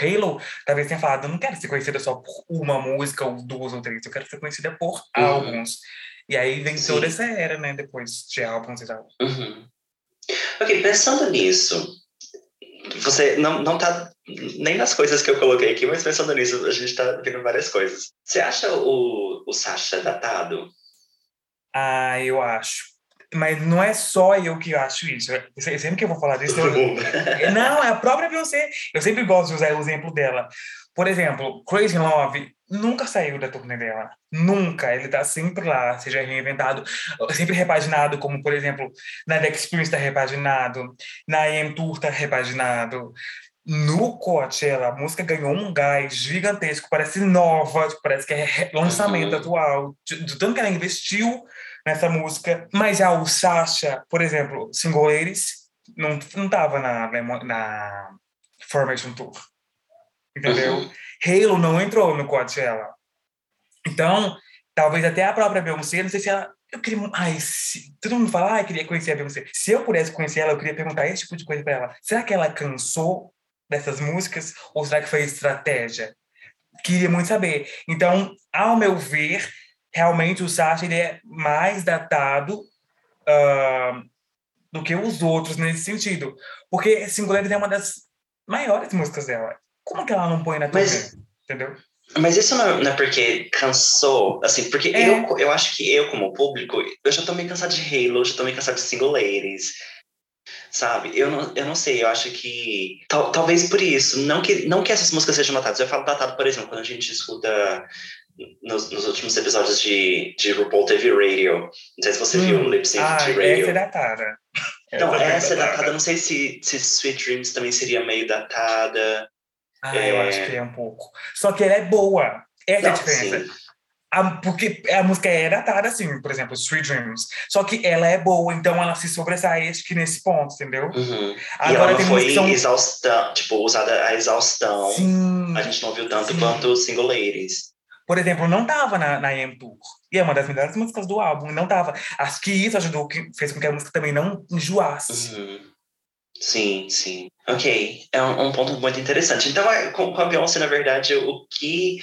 Halo, talvez tenha falado, eu não quero ser conhecida só por uma música, ou duas ou três, eu quero ser conhecida por uhum. álbuns. E aí vem Sim. toda essa era, né, depois de álbuns e tal. Uhum. Ok, pensando nisso, você não, não tá nem nas coisas que eu coloquei aqui, mas pensando nisso, a gente tá vendo várias coisas. Você acha o, o Sasha datado? Ah, eu acho. Mas não é só eu que acho isso. Sempre que eu vou falar disso. Eu... não, é a própria Beyoncé. Eu sempre gosto de usar o exemplo dela. Por exemplo, Crazy Love nunca saiu da turnê dela. Nunca. Ele tá sempre lá, seja reinventado, sempre repaginado, como, por exemplo, na The Experience tá repaginado, na EM Tour tá repaginado. No Coachella, a música ganhou um gás gigantesco, parece nova, parece que é lançamento uhum. atual, de tanto que ela investiu nessa música. Mas já o Sasha, por exemplo, Single Ladies, não, não tava na, na Formation Tour entendeu? Uhum. Halo não entrou no Coachella. Então, talvez até a própria Beyoncé, não sei se ela... Eu queria... Ai, se, todo mundo fala, ah, queria conhecer a Beyoncé. Se eu pudesse conhecer ela, eu queria perguntar esse tipo de coisa para ela. Será que ela cansou dessas músicas? Ou será que foi estratégia? Queria muito saber. Então, ao meu ver, realmente o Sasha ele é mais datado uh, do que os outros nesse sentido. Porque Singulares é uma das maiores músicas dela. Como que ela não põe na TV? Mas, Entendeu? Mas isso não, não, é porque cansou, assim, porque é. eu, eu acho que eu, como público, eu já tô meio cansado de Halo, já tô meio cansado de Single Ladies, sabe? Eu não, eu não sei, eu acho que tal, talvez por isso, não que, não que essas músicas sejam datadas, eu falo datado, por exemplo, quando a gente escuta nos, nos últimos episódios de, de RuPaul TV Radio, não sei se você hum. viu o Lip Sync ah, Radio. essa é datada. Então, essa, essa é datada, não sei se, se Sweet Dreams também seria meio datada. Ah, é... eu acho que é um pouco. Só que ela é boa. Essa é a diferença. A, porque a música é datada, assim, por exemplo, Sweet Dreams. Só que ela é boa, então ela se sobressai acho que nesse ponto, entendeu? Uhum. Agora, e ela não foi são... exaustão, tipo, usada a exaustão. Sim. A gente não viu tanto sim. quanto Single Ladies. Por exemplo, não tava na, na EM Tour. E é uma das melhores músicas do álbum, não tava. Acho que isso ajudou, que fez com que a música também não enjoasse. Uhum. Sim, sim. Ok, é um, um, ponto muito interessante. Então, é, com, com a Beyoncé, na verdade, o que,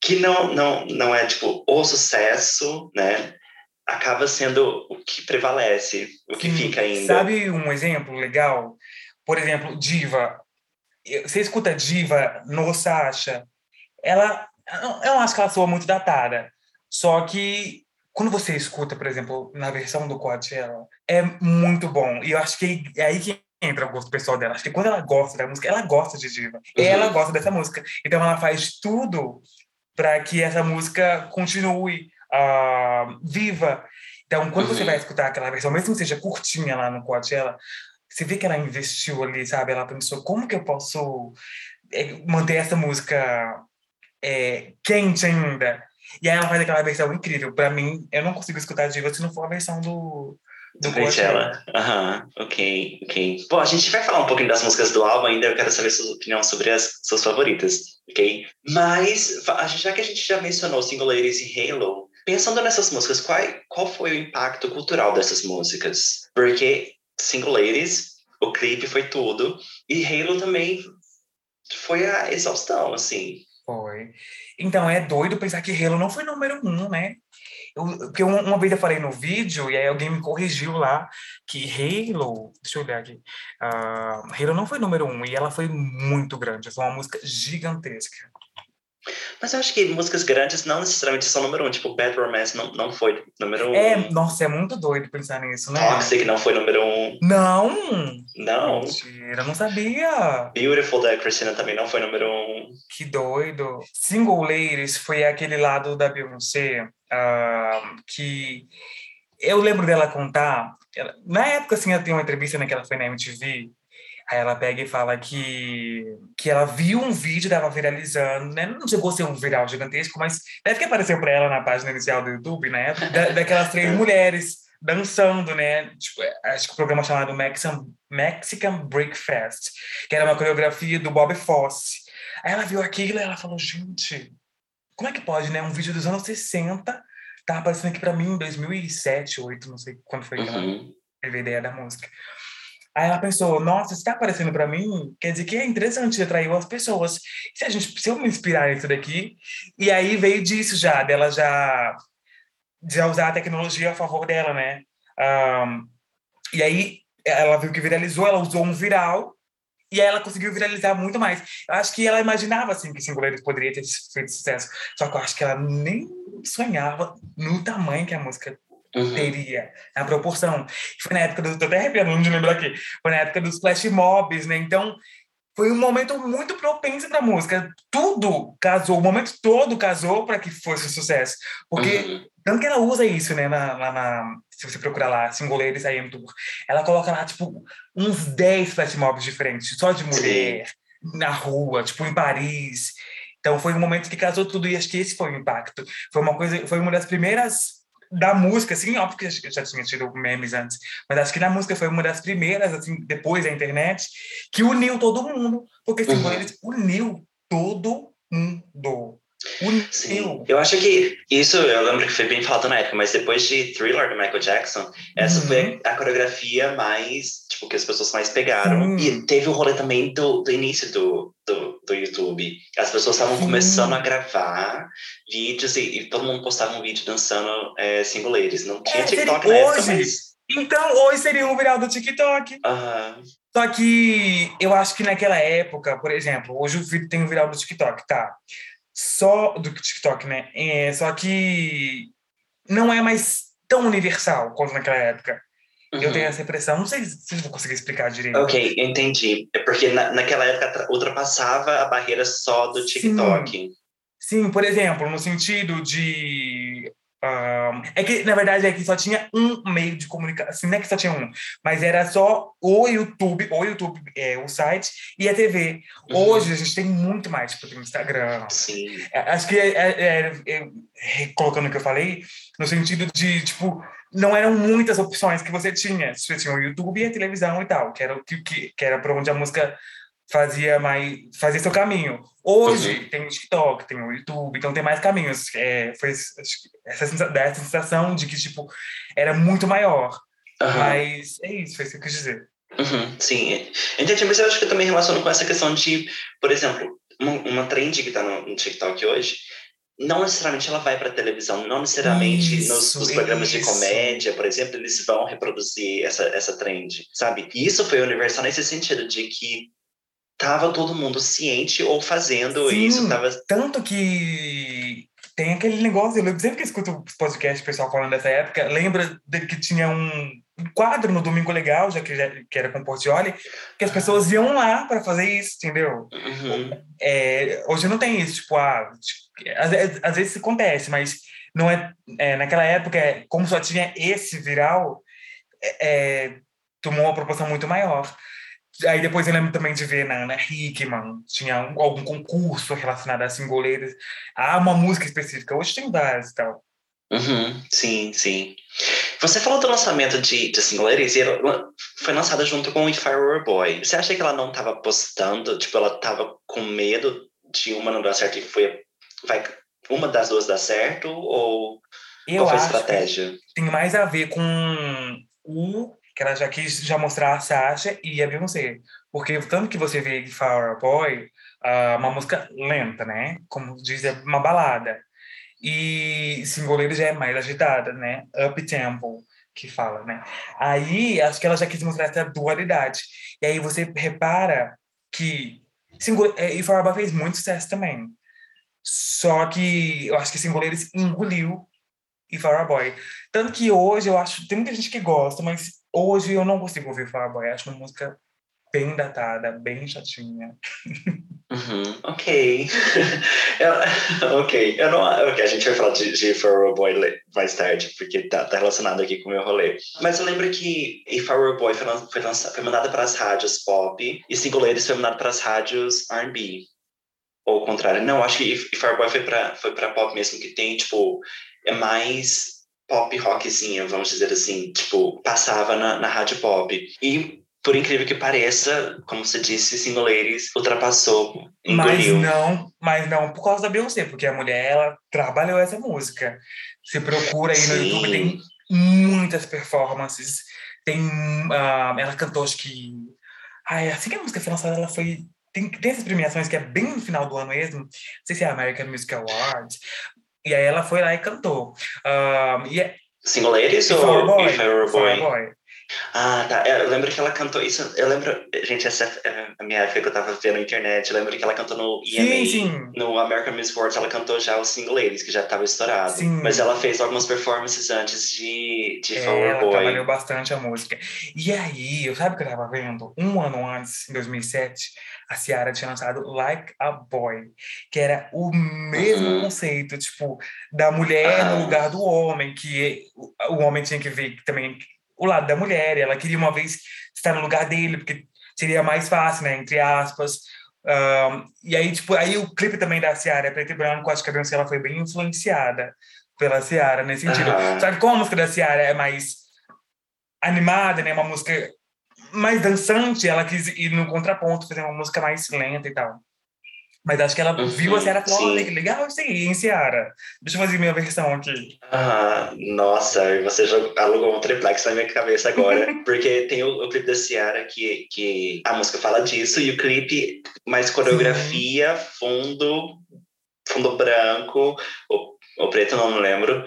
que não, não, não é, tipo, o sucesso, né? Acaba sendo o que prevalece, o que sim. fica ainda. Sabe um exemplo legal? Por exemplo, Diva. Você escuta Diva no Sasha, ela... Eu não acho que ela soa muito datada. Só que quando você escuta, por exemplo, na versão do Coachella, é muito bom. E eu acho que é aí que entra o gosto pessoal dela. Acho que quando ela gosta da música, ela gosta de diva. Uhum. Ela gosta dessa música. Então ela faz tudo para que essa música continue uh, viva. Então, quando uhum. você vai escutar aquela versão, mesmo que seja curtinha lá no Coachella, você vê que ela investiu ali, sabe? Ela pensou, como que eu posso eh, manter essa música é, quente ainda? E aí ela faz aquela versão incrível. Para mim, eu não consigo escutar diva se não for a versão do, do Coachella. Aham, uhum, ok, ok. Bom, a gente vai falar um pouquinho das músicas do álbum ainda, eu quero saber sua opinião sobre as suas favoritas, ok? Mas, já que a gente já mencionou Single Ladies e Halo, pensando nessas músicas, qual, qual foi o impacto cultural dessas músicas? Porque Single Ladies, o clipe foi tudo, e Halo também foi a exaustão, assim. Foi. Então, é doido pensar que Halo não foi número um, né? Eu, porque uma, vez eu falei no vídeo, e aí alguém me corrigiu lá, que Halo, deixa eu olhar aqui, uh, Halo não foi número um, e ela foi muito grande, foi uma música gigantesca. Mas eu acho que músicas grandes não necessariamente são número um. Tipo, Bad Romance não, não foi número um. É, nossa, é muito doido pensar nisso, né? Toxic não foi número um. Não! Não. Mentira, não sabia. Beautiful da Christina também não foi número um. Que doido. Single Ladies foi aquele lado da Beyoncé uh, que eu lembro dela contar. Ela, na época, assim, ela tem uma entrevista né, que ela foi na MTV Aí ela pega e fala que, que ela viu um vídeo, estava viralizando, né? Não chegou a ser um viral gigantesco, mas deve que apareceu para ela na página inicial do YouTube, né? Da, daquelas três mulheres dançando, né? Tipo, acho que o programa chamado Mexican, Mexican Breakfast, que era uma coreografia do Bob Fosse. Aí ela viu aquilo e ela falou, gente, como é que pode, né? Um vídeo dos anos 60 tá aparecendo aqui para mim em 2007, 2008, não sei quando foi que ela uhum. teve a ideia da música. Aí ela pensou, nossa, está aparecendo para mim, quer dizer que é interessante, atraiu as pessoas. Se a gente, se eu me inspirar nisso daqui, e aí veio disso já, dela já, já usar a tecnologia a favor dela, né? Um, e aí ela viu que viralizou, ela usou um viral, e aí ela conseguiu viralizar muito mais. Eu acho que ela imaginava, assim, que Singuleiros poderia ter feito sucesso, só que eu acho que ela nem sonhava no tamanho que a música Uhum. teria a proporção. Foi na época do. Tô até arrepiando de lembrar aqui. Foi na época dos flash mobs, né? Então, foi um momento muito propenso para a música. Tudo casou, o momento todo casou para que fosse um sucesso. Porque, uhum. tanto que ela usa isso, né? Na, na, na se você procurar lá, Singoleiros AM Tour, ela coloca lá, tipo, uns 10 flash mobs diferentes, só de mulher, Sim. na rua, tipo, em Paris. Então, foi um momento que casou tudo e acho que esse foi o impacto. Foi uma coisa, foi uma das primeiras da música, assim, óbvio que já tinha tido memes antes, mas acho que na música foi uma das primeiras, assim, depois da internet, que uniu todo mundo, porque assim, uhum. eles uniu todo mundo. Sim. Eu acho que isso, eu lembro que foi bem falado na época, mas depois de Thriller do Michael Jackson, essa uhum. foi a coreografia mais, tipo, que as pessoas mais pegaram. E teve o rolê também do, do início do, do, do YouTube. As pessoas estavam começando a gravar vídeos e, e, todo mundo postava um vídeo dançando é, singuleiros. Não tinha é, TikTok na época, mas... Então, hoje seria um viral do TikTok. Uhum. Só que eu acho que naquela época, por exemplo, hoje o vídeo tem um viral do TikTok, tá? Só do TikTok, né? É, só que não é mais tão universal quanto naquela época. Uhum. Eu tenho essa impressão. Não sei se vou conseguir explicar direito. Ok, entendi. É porque na, naquela época ultrapassava a barreira só do TikTok. Sim. Sim, por exemplo, no sentido de um, é que, na verdade, é que só tinha um meio de comunicação, assim, não é que só tinha um, mas era só o YouTube, o YouTube, é, o site e a TV. Uhum. Hoje a gente tem muito mais, tipo, tem o Instagram. Sim. É, acho que, é, é, é, colocando o que eu falei, no sentido de, tipo, não eram muitas opções que você tinha. Você tinha o YouTube e a televisão e tal, que era, que, que, que era para onde a música fazia mais fazia seu caminho. Hoje uhum. tem o TikTok, tem o YouTube, então tem mais caminhos. É, foi essa sensação de que tipo era muito maior. Uhum. Mas é isso, foi isso que eu quis dizer. Uhum, sim, entendi, mas eu acho que eu também relaciono com essa questão de, por exemplo, uma, uma trend que está no, no TikTok hoje não necessariamente ela vai para a televisão, não necessariamente isso, nos, nos, programas isso. de comédia, por exemplo, eles vão reproduzir essa, essa trend, sabe? E isso foi universal nesse sentido de que tava todo mundo ciente ou fazendo Sim, isso. Tava... Tanto que tem aquele negócio, eu sempre que escuto os podcasts, o pessoal falando dessa época, lembra de que tinha um quadro no Domingo Legal, já que, já, que era com Portioli, que as pessoas iam lá para fazer isso, entendeu? Uhum. É, hoje não tem isso, tipo, ah, tipo, às, às, vezes acontece, mas não é, é, naquela época, como só tinha esse viral, é, é tomou uma proporção muito maior. Aí depois eu lembro também de ver na Ana Hickman, tinha algum concurso relacionado a singoleiras, há uma música específica. Hoje tem várias e tal. Uhum, sim, sim. Você falou do lançamento de, de singoleiras e ela foi lançada junto com If I Were a Boy. Você acha que ela não estava postando, tipo, ela estava com medo de uma não dar certo e foi, vai, uma das duas dar certo? Ou eu qual foi a estratégia? tem mais a ver com o que ela já quis já mostrar a Sasha e a Beyoncé. Porque tanto que você vê Flower Boy, uh, uma música lenta, né? Como diz, é uma balada. E Singoleiro já é mais agitada, né? Up tempo, que fala, né? Aí, acho que ela já quis mostrar essa dualidade. E aí você repara que Single, é, e Flower Boy fez muito sucesso também. Só que eu acho que Singoleiros engoliu e Flower Boy. Tanto que hoje eu acho, tem muita gente que gosta, mas Hoje eu não consigo ouvir Fireboy, acho uma música bem datada, bem chatinha. Uhum, ok. eu, ok. Eu não, ok, a gente vai falar de, de Boy mais tarde, porque tá, tá, relacionado aqui com o meu rolê. Mas eu lembro que a Boy foi, foi, lançado, foi mandada para as rádios pop e Single foi mandada para as rádios R&B. Ou o contrário. Não, acho que a Boy foi para foi pop mesmo, que tem, tipo, é mais pop rockzinha, vamos dizer assim, tipo, passava na, na rádio pop. E por incrível que pareça, como você disse, Single Ladies ultrapassou, engoliu. Mas não, mas não por causa da Beyoncé, porque a mulher, ela trabalhou essa música. Você procura aí Sim. no YouTube, tem muitas performances, tem, uh, ela cantou, acho que... Ai, assim que a música foi lançada, ela foi... Tem, tem essas premiações que é bem no final do ano mesmo, não sei se é American Music Awards, e aí ela foi lá e cantou. Um, e é... Single Ladies ou Boy, I Were a Boy? Boy? Ah, tá. É, eu lembro que ela cantou isso. Eu lembro, gente, essa é a minha época que eu tava vendo na internet. Eu lembro que ela cantou no EMA, sim, sim. no American Music Awards, ela cantou já o Single Ladies, que já tava estourado. Sim. Mas ela fez algumas performances antes de, de é, Boy. Ela trabalhou bastante a música. E aí, eu sabe o que eu tava vendo? Um ano antes, em 2007, a Ciara tinha lançado Like a Boy, que era o mesmo uhum. conceito, tipo, da mulher uhum. no lugar do homem, que o homem tinha que ver também o lado da mulher, ela queria uma vez estar no lugar dele, porque seria mais fácil, né, entre aspas. Um, e aí, tipo, aí o clipe também da Ciara, é preto e branco, acho que a Beyoncé ela foi bem influenciada pela Ciara nesse sentido. Uhum. Sabe como a música da Ciara é mais animada, né, uma música mais dançante, ela quis ir no contraponto, fazer uma música mais lenta e tal. Mas acho que ela Uhum, viu a Ciara e falou, sim. olha que legal isso aí, hein, Ciara? Deixa eu fazer minha versão aqui. Ah, nossa, você já alugou um triplex na minha cabeça agora. porque tem o, o clipe da Ciara que, que a música fala disso, e o clipe, mais coreografia, fundo, fundo branco, ou, ou preto, não, não lembro.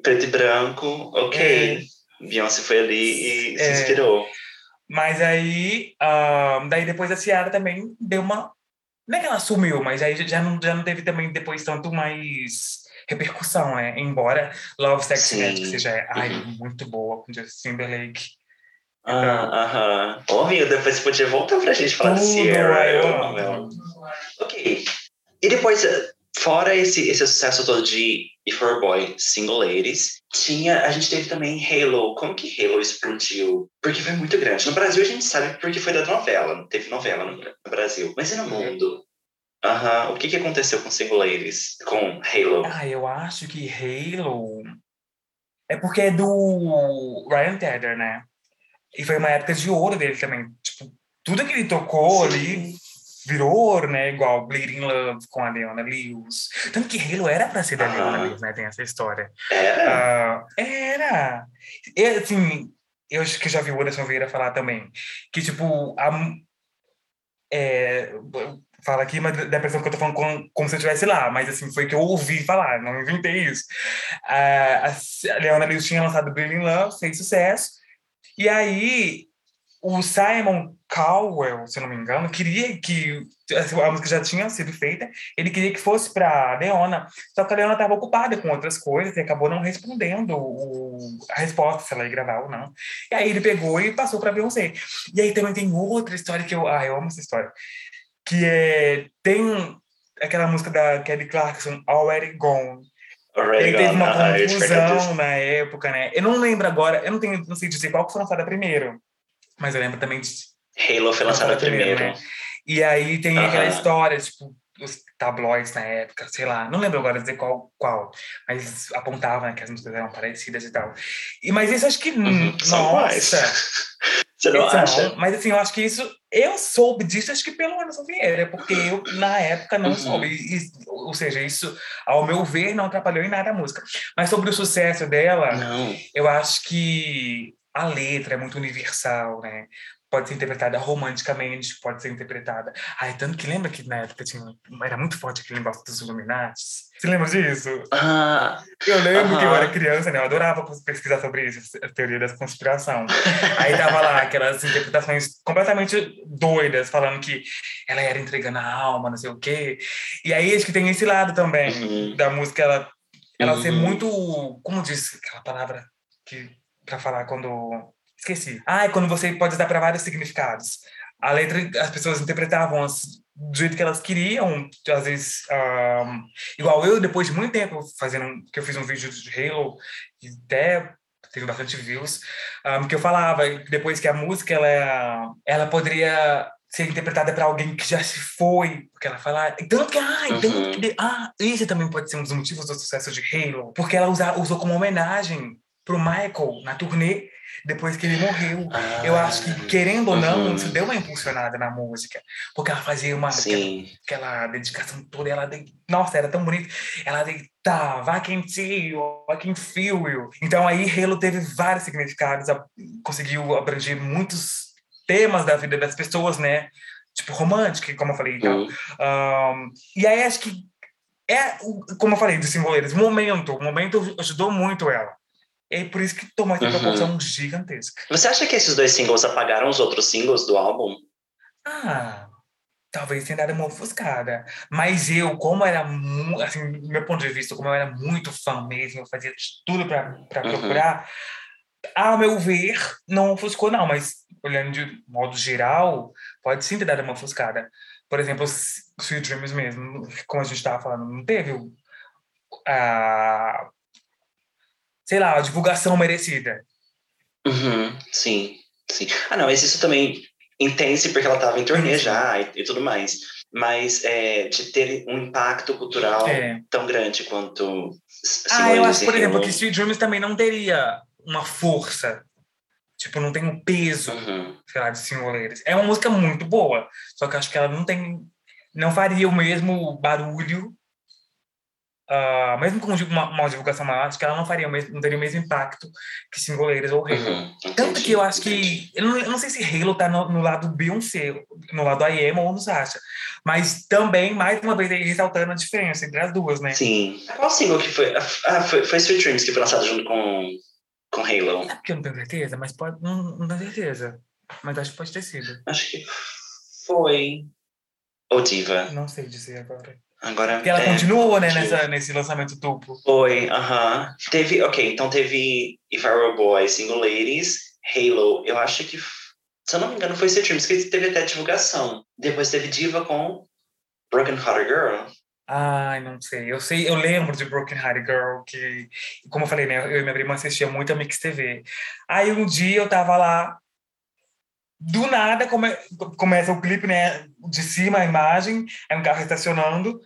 Preto e branco, ok. Beyoncé foi ali e se É. inspirou. Mas aí, ah, daí depois a Ciara também deu uma... Não é que ela sumiu, mas aí já não, já não teve também depois tanto mais repercussão, né? Embora Love, Sex Sim. Magic seja ai, Uhum. muito boa com Justin Timberlake. Ah, Aham. Ô, amigo, depois você podia voltar pra gente falar de Sierra. eu amo. Ok. E depois, fora esse, esse sucesso todo de E For Boy, Single Ladies, tinha, a gente teve também Halo. Como que Halo explodiu? Porque foi muito grande. No Brasil a gente sabe porque foi da novela. Teve novela no, no Brasil. Mas e no mundo? Aham. O que, que aconteceu com Single Ladies? Com Halo? Ah, eu acho que Halo é porque é do Ryan Tedder, né? E foi uma época de ouro dele também. Tipo, tudo que ele tocou ali virou ouro, né? Igual Bleeding Love com a Leona Lewis. Tanto que Halo era pra ser da Aham. Leona Lewis, né? Tem essa história. Era? Ah, era. E, assim, eu acho que já vi o Anderson Vieira falar também. Que, tipo, a, é, fala aqui, mas da impressão que eu tô falando como, como se eu estivesse lá, mas assim, foi que eu ouvi falar, não inventei isso. Ah, a Leona Lewis tinha lançado Bleeding Love, fez sucesso, e aí o Simon Cowell, se não me engano, queria que assim, a música já tinha sido feita, ele queria que fosse para Leona, só que a Leona estava ocupada com outras coisas e acabou não respondendo o, a resposta, se ela ia gravar ou não. E aí ele pegou e passou para Beyoncé. E aí também tem outra história que eu, ah, eu amo essa história, que é tem aquela música da Kelly Clarkson, Already Gone. Ele teve uma perdido confusão na época, né? Eu não lembro agora, eu não tenho, não sei dizer qual que foi lançada primeiro, mas eu lembro também de Halo foi lançada lançada primeiro, primeiro. né? E aí tem aquela história, tipo, os tabloides na época, sei lá, não lembro agora dizer qual, qual mas apontavam né, que as músicas eram parecidas e tal. E, mas isso acho que, Uhum, iguais. nossa, Você não não, acha? mas assim, eu acho que isso, eu soube disso, acho que pelo Anderson Vieira, porque eu, na época, não Uhum. soube. E- ou seja, isso, ao meu ver, não atrapalhou em nada a música. Mas sobre o sucesso dela, Não. eu acho que a letra é muito universal, né? Pode ser interpretada romanticamente, pode ser interpretada. Ai, tanto que lembra que na época tinha, era muito forte aquele negócio dos Illuminati? Você lembra disso? Ah, Eu lembro que eu era criança, né? Eu adorava pesquisar sobre isso, a teoria da conspiração. Aí tava lá aquelas interpretações completamente doidas, falando que ela era entregando a alma, não sei o quê. E aí acho que tem esse lado também uhum. da música, ela, ela ser Uhum. muito. Como diz aquela palavra que para falar quando. Esqueci. Ah, é quando você pode usar para vários significados. A letra, as pessoas interpretavam as, do jeito que elas queriam, às vezes. ahm, igual eu, depois de muito tempo fazendo. um- que eu fiz um vídeo de Halo, que até teve bastante views, ahm, que eu falava depois que a música ela, ela poderia ser interpretada para alguém que já se foi, porque ela fala, tanto que, ah, tanto Uhum. que, ah, isso também pode ser um dos motivos do sucesso de Halo, porque ela usa, usou como homenagem pro Michael na turnê depois que ele morreu. Eu acho que, querendo ou não, Uhum. isso deu uma impulsionada na música, porque ela fazia uma aquela, aquela dedicação toda, ela de... nossa, era tão bonito. Ela deitava, I can see you, I can feel you. Então aí Halo teve vários significados, conseguiu abranger muitos temas da vida das pessoas, né? Tipo romântica, como eu falei e tal. Uhum. Um, e aí acho que é, como eu falei dos singoleiros, momento, o momento ajudou muito ela. E por isso que tomou essa Uhum. proporção gigantesca. Você acha que esses dois singles apagaram os outros singles do álbum? Ah, talvez tenha dado uma ofuscada. Mas eu, como era assim, do meu ponto de vista, como eu era muito fã mesmo, eu fazia tudo para Uhum. procurar, ao meu ver, não ofuscou, não. Mas olhando de modo geral, pode sim ter dado uma ofuscada. Por exemplo, Sweet Dreams mesmo, como a gente estava falando, não teve a. Sei lá, a divulgação merecida. Uhum, sim, sim. Ah, não, mas isso também entende porque ela estava em turnê Sim. já e, e tudo mais. Mas é, de ter um impacto cultural É. tão grande quanto Ah, eu Single acho, por exemplo, que Sweet Dreams também não teria uma força. Tipo, não tem um peso, Uhum. sei lá, de singoleiros. É uma música muito boa, só que eu acho que ela não tem não faria o mesmo barulho Uh, mesmo com uma, uma, divulgação maior, acho que ela não faria o mesmo, não teria o mesmo impacto que Singoleiros ou Halo. Uhum, Tanto que eu acho que. Eu não, eu não sei se Halo tá no, no lado Beyoncé, no lado IM ou no Sasha. Mas também, mais uma vez, ressaltando a diferença entre as duas, né? Sim. Qual single que foi? Ah, foi, foi Sweet Dreams que foi lançado junto com, com Halo. É porque eu não tenho certeza, mas pode. Não, não tenho certeza. Mas acho que pode ter sido. Acho que foi. Ou Diva. Não sei dizer agora. Agora, Porque ela é, continuou, né, nessa, nesse lançamento duplo. Foi, aham. Uh -huh. Teve, ok, então teve If I Were a Boy, Single Ladies, Halo, eu acho que, se eu não me engano, foi esse Dreams, que teve até divulgação. Depois teve Diva com Broken Hearted Girl. Ai, não sei. Eu sei, eu lembro de Broken Hearted Girl, que, como eu falei, né, eu e minha prima assistia muito a Mix TV. Aí um dia eu tava lá, do nada come, começa o clipe, né? De cima a imagem, é um carro estacionando.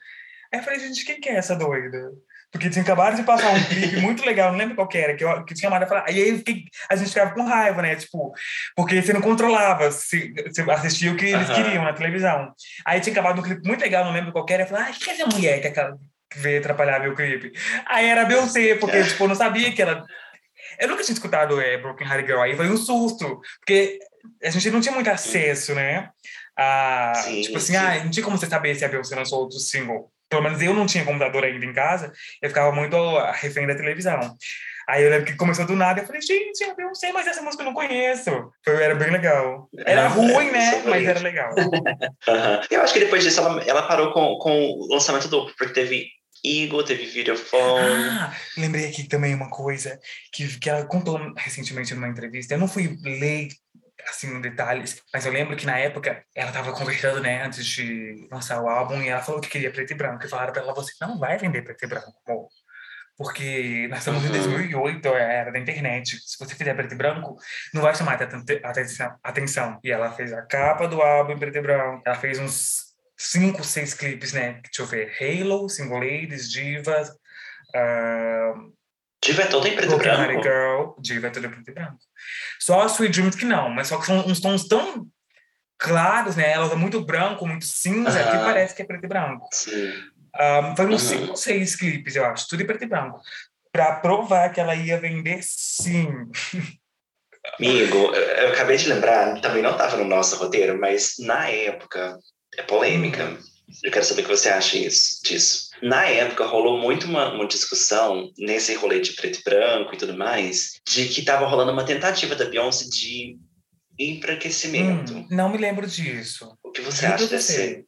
Aí eu falei, gente, quem que é essa doida? Porque tinha acabado de passar um clipe muito legal, não lembro qual que era, que, eu, que tinha a falar. Aí eu fiquei, a gente ficava com raiva, né? Tipo, porque você não controlava se, se assistia o que eles queriam na televisão. Aí tinha acabado um clipe muito legal, não lembro qual que era. Eu falei, ah, que é essa mulher que, aquela, que veio atrapalhar meu clipe? Aí era Beyoncé, porque, tipo, eu não sabia que ela. Eu nunca tinha escutado é, Broken Heart Girl, aí foi um susto, porque a gente não tinha muito acesso, né? A, sim, tipo assim, ah, não tinha como você saber se a Beyoncé lançou outro single. Pelo menos eu não tinha computador ainda em casa, eu ficava muito refém da televisão. Aí eu lembro que começou do nada, eu falei, gente, eu não sei, mas essa música eu não conheço. Foi, era bem legal. Era ruim, né? Mas era legal. uhum. Eu acho que depois disso ela, ela parou com, com o lançamento duplo, porque teve Eagle, teve Videophone. Ah, lembrei aqui também uma coisa que, que ela contou recentemente numa entrevista. Eu não fui ler assim, detalhes, mas eu lembro que na época ela tava conversando, né, antes de lançar o álbum, e ela falou que queria preto e branco, e falaram pra ela, você não vai vender preto e branco, amor. Porque nós estamos uhum. em 2008, é era da internet. Se você fizer preto e branco, não vai chamar atenção, atenção. E ela fez a capa do álbum em preto e branco. Ela fez uns cinco, seis clipes, né? Deixa eu ver. Halo, Single Ladies, Divas, uh, Diva é toda em preto e branco. Girl, Diva é toda em preto e branco. Só a Sweet Dreams que não, mas só que são uns tons tão claros, né? Ela usa muito branco, muito cinza, uh -huh. que parece que é preto e branco. Sim. Um, foi uns -huh. cinco ou seis clipes, eu acho, tudo em preto e branco. Pra provar que ela ia vender sim. Amigo, eu acabei de lembrar, também não estava no nosso roteiro, mas na época, é polêmica. Hum. Eu quero saber o que você acha isso, disso. Na época, rolou muito uma, uma, discussão, nesse rolê de preto e branco e tudo mais, de que estava rolando uma tentativa da Beyoncé de enfraquecimento. Hum, não me lembro disso. O que você acha desse,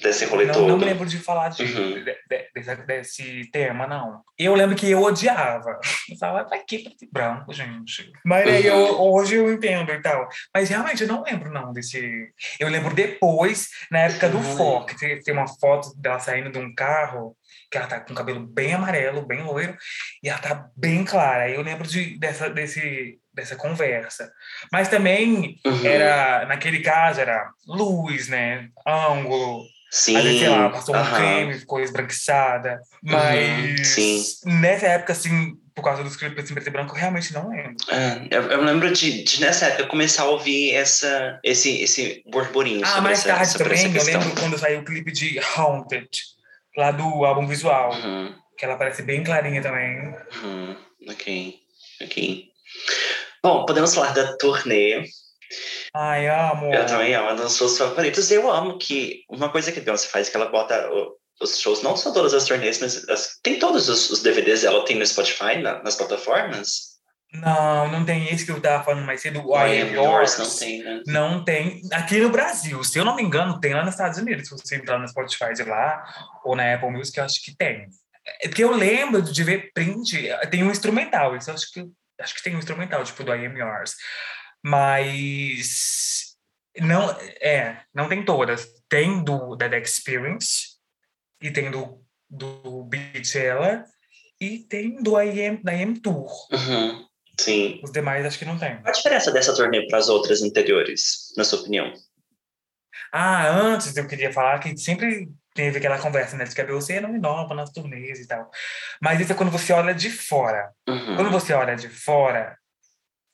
desse rolê não, todo? Não me lembro de falar de, uhum. de, de, desse tema, não. Eu lembro que eu odiava. Eu falava, vai que preto e branco, gente. Mas uhum. aí eu, hoje eu entendo e tal. Mas realmente eu não lembro, não, desse... Eu lembro depois, na época do uhum. Foco, tem uma foto dela saindo de um carro que ela tá com o cabelo bem amarelo, bem loiro, e ela tá bem clara. Eu lembro de, dessa, desse, dessa conversa. Mas também uhum. era, naquele caso, era luz, né? Ângulo. Sim. Às vezes, sei lá, passou uhum. um creme, ficou esbranquiçada. Uhum. Mas uhum. nessa época, assim, por causa dos clipes em preto e branco, eu realmente não lembro. É, eu, eu, lembro de, de, nessa época, começar a ouvir essa, esse, esse burburinho. Ah, mais essa, tarde essa, também, eu lembro quando saiu o clipe de Haunted lá do álbum visual. Uhum. Que ela parece bem clarinha também. Uhum. Ok, ok. Bom, podemos falar da turnê. Ai, amo. Eu também amo, é uma das suas favoritas. Eu amo que uma coisa que a Beyoncé faz é que ela bota os shows, não só todas as turnês, mas as, tem todos os, os, DVDs dela, tem no Spotify, na, nas plataformas. Não, não tem esse que eu tava falando mais cedo. O Am Yours. Não tem, né? Não tem. Aqui no Brasil, se eu não me engano, tem lá nos Estados Unidos. Se você entrar no Spotify de lá, ou na Apple Music, eu acho que tem. É porque eu lembro de ver print, tem um instrumental. Isso acho que, acho que tem um instrumental, tipo do Am Yours. Mas. Não, é, não tem todas. Tem do The Experience, e tem do, do Beachella, e tem do I Am, da I Am Tour. Uhum. Sim. Os demais acho que não tem. Qual a diferença dessa turnê para as outras anteriores, na sua opinião? Ah, antes eu queria falar que sempre teve aquela conversa, né? De que a Beyoncé não inova nas turnês e tal. Mas isso é quando você olha de fora. Uhum. Quando você olha de fora,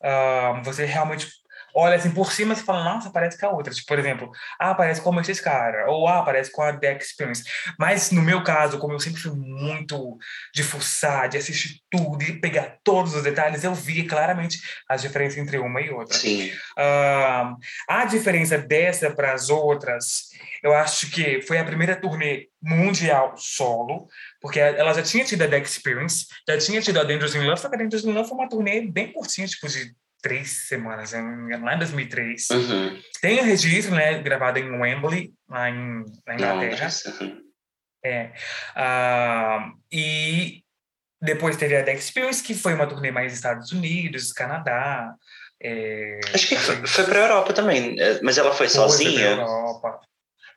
uh, você realmente olha assim por cima e fala, nossa, parece com a outra. Tipo, por exemplo, ah, parece com esse cara, ou ah, parece com a The Experience. Mas no meu caso, como eu sempre fui muito de fuçar, de assistir tudo, de pegar todos os detalhes, eu vi claramente as diferenças entre uma e outra. Sim. Uh, a diferença dessa para as outras, eu acho que foi a primeira turnê mundial solo, porque ela já tinha tido a The Experience, já tinha tido a Dangerous in Love, só que a Dangerous in Love foi uma turnê bem curtinha, tipo de três semanas, lá em 2003. Uhum. Tem o registro, né, gravado em Wembley, lá em, na Inglaterra. Uhum. É. Uh, e depois teve a The Experience, que foi uma turnê mais Estados Unidos, Canadá. É, Acho que foi, foi para a Europa também, é, mas ela foi, foi sozinha? Foi Europa.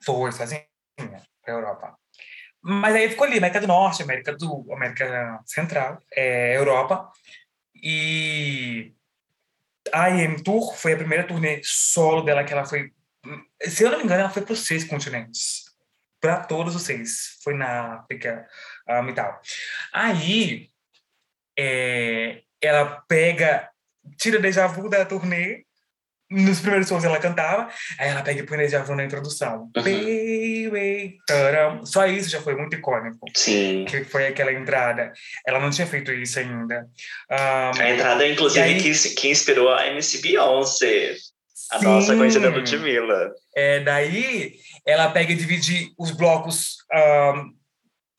Foi sozinha para a Europa. Mas aí ficou ali, América do Norte, América do América Central, é, Europa. E a IM Tour foi a primeira turnê solo dela que ela foi. Se eu não me engano, ela foi para os seis continentes. Para todos os seis. Foi na África um, e tal. Aí é, ela pega, tira déjà vu da turnê nos primeiros shows ela cantava, aí ela pega e põe Vu na introdução. Uhum. Baby, taram. Só isso já foi muito icônico. Sim. Que foi aquela entrada. Ela não tinha feito isso ainda. Um, a entrada, inclusive, aí... que, que inspirou a MC Beyoncé. A Sim. nossa conhecida Ludmilla. É, daí ela pega e divide os blocos um,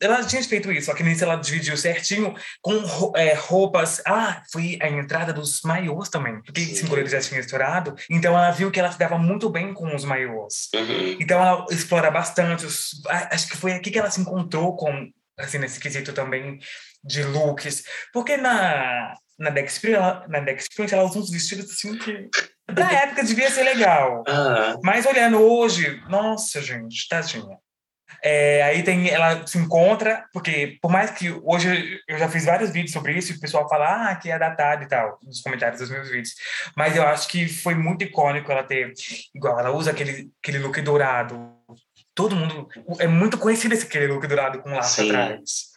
ela tinha feito isso, só que nisso ela dividiu certinho com é, roupas. Ah, foi a entrada dos maiôs também, porque Sim. Cinco já tinha estourado. Então ela viu que ela se dava muito bem com os maiôs. Uhum. Então ela explora bastante. Os, acho que foi aqui que ela se encontrou com, assim, nesse quesito também de looks. Porque na, na Dex na Dex ela usa uns vestidos assim que. Na época devia ser legal. Uhum. Mas olhando hoje, nossa, gente, tadinha. É, aí tem, ela se encontra, porque por mais que hoje eu já fiz vários vídeos sobre isso, e o pessoal fala ah, que é datado e tal, nos comentários dos meus vídeos. Mas eu acho que foi muito icônico ela ter, igual, ela usa aquele, aquele look dourado. Todo mundo, é muito conhecido esse aquele look dourado com laço Sim. atrás,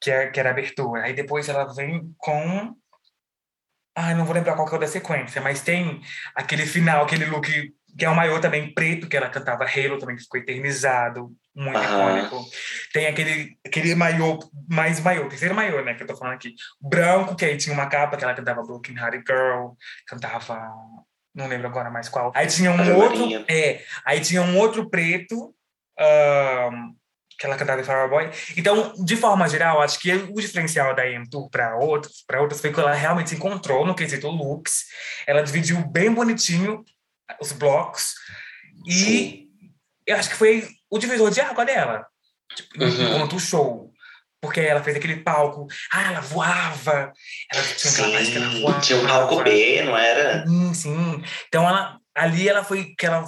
que, é, que era abertura. Aí depois ela vem com ah, não vou lembrar qual que é o da sequência, mas tem aquele final, aquele look que é o maior também preto, que ela cantava Halo também, que ficou eternizado, muito icônico. Tem aquele, aquele maiô, mais maiô, terceiro maiô, né, que eu tô falando aqui. Branco, que aí tinha uma capa que ela cantava Broken Hearted Girl, cantava, não lembro agora mais qual. Aí tinha um outro, é, aí tinha um outro preto, um, que ela cantava em Flower Boy. Então, de forma geral, acho que o diferencial da M Tour para outros, para outras foi que ela realmente se encontrou no quesito looks. Ela dividiu bem bonitinho os blocos. E eu acho que foi o divisor de água dela. Tipo, uhum. enquanto o show. Porque ela fez aquele palco. Ah, ela voava. Ela tinha sim, aquela que ela voava. Tinha um palco B, não era? Sim, sim. Então ela, ali ela foi que ela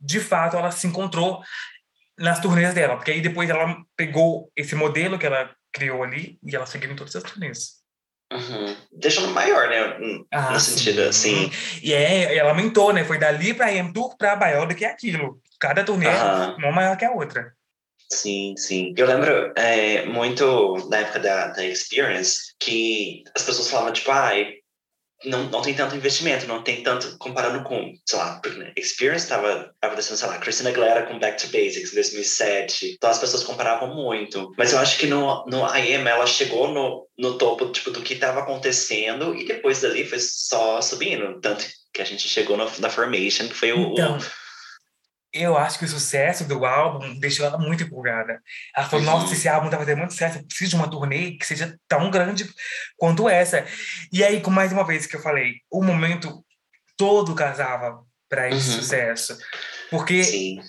de fato ela se encontrou nas turnês dela, porque aí depois ela pegou esse modelo que ela criou ali e ela seguiu em todas as turnês. Uhum. Deixando maior, né? Ah, no sentido assim. E é, ela aumentou, né? Foi dali para M Tour para Baioda que é aquilo. Cada turnê uhum. uma maior que a outra. Sim, sim. Eu lembro é, muito na época da, da Experience que as pessoas falavam, tipo, ai, não, não tem tanto investimento, não tem tanto comparando com, sei lá, Experience estava acontecendo, sei lá, Christina Aguilera com Back to Basics em 2007, então as pessoas comparavam muito. Mas eu acho que no, no IM ela chegou no, no topo tipo, do que estava acontecendo e depois dali foi só subindo, tanto que a gente chegou no, na Formation, que foi o, então. o eu acho que o sucesso do álbum deixou ela muito empolgada. Ela falou: uhum. Nossa, esse álbum tá fazendo muito sucesso, eu preciso de uma turnê que seja tão grande quanto essa. E aí, com mais uma vez que eu falei, o momento todo casava para esse uhum. sucesso. Porque Sim.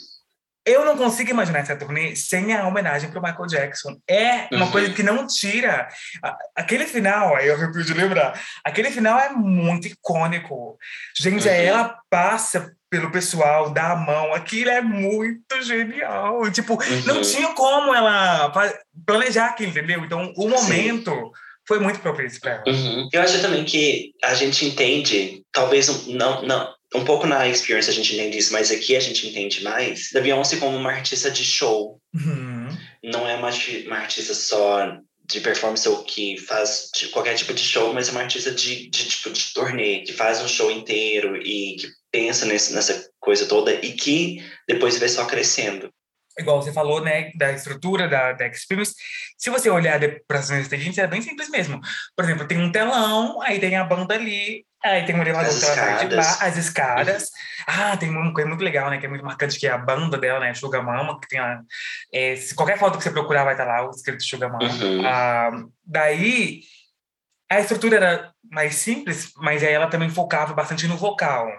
eu não consigo imaginar essa turnê sem a homenagem para Michael Jackson. É uma uhum. coisa que não tira. Aquele final, aí eu arrepio de lembrar, aquele final é muito icônico. Gente, aí uhum. ela passa pelo pessoal, dá a mão. Aquilo é muito genial. Tipo, uhum. não tinha como ela planejar aquilo, entendeu? Então, o momento Sim. foi muito propício para ela. Uhum. Eu acho também que a gente entende, talvez não, não, um pouco na experience a gente entende isso, mas aqui a gente entende mais da Beyoncé como uma artista de show. Uhum. Não é uma, uma artista só de performance ou que faz qualquer tipo de show, mas é uma artista de, de tipo de turnê, que faz um show inteiro e que pensa nesse, nessa coisa toda e que depois vê só crescendo. Igual você falou, né, da estrutura da, da Experience, se você olhar para as seguintes, é bem simples mesmo. Por exemplo, tem um telão, aí tem a banda ali, aí tem um elevador as escadas. Bar, as escadas. ah, tem uma coisa muito legal, né, que é muito marcante, que é a banda dela, né, Sugar Mama, que tem a, é, qualquer foto que você procurar vai estar lá o escrito Sugar Mama. Uhum. Ah, daí, a estrutura era mais simples, mas aí ela também focava bastante no vocal.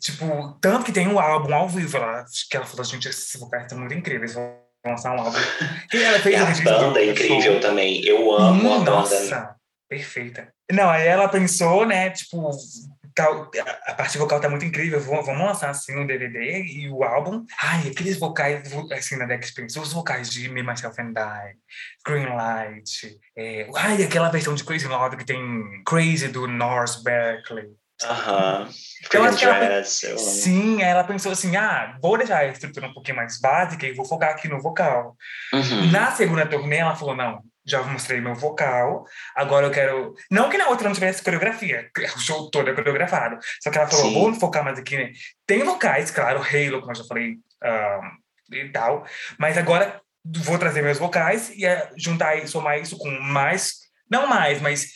Tipo, tanto que tem um álbum ao vivo, ela, que ela falou, gente, esses vocais estão muito incríveis, vão lançar um álbum. E ela fez a banda é incrível show. também, eu amo hum, a nossa, banda. perfeita. Não, aí ela pensou, né, tipo, a parte vocal tá muito incrível, vamos lançar assim um DVD e o álbum. Ai, aqueles vocais, assim, na Deck Experience, os vocais de Me, Myself and I, Greenlight, é, ai, aquela versão de Crazy Love que tem Crazy do North Berkeley. Aham. Então, acho que ela, sim, ela pensou assim: ah, vou deixar a estrutura um pouquinho mais básica e vou focar aqui no vocal. Uhum. Na segunda turnê, ela falou: não, já mostrei meu vocal, agora eu quero. Não que na outra não tivesse coreografia, o show todo é coreografado. Só que ela falou: vou focar mais aqui. Né? Tem vocais, claro, Halo, como eu já falei, um, e tal, mas agora vou trazer meus vocais e é juntar isso, somar isso com mais. Não mais, mas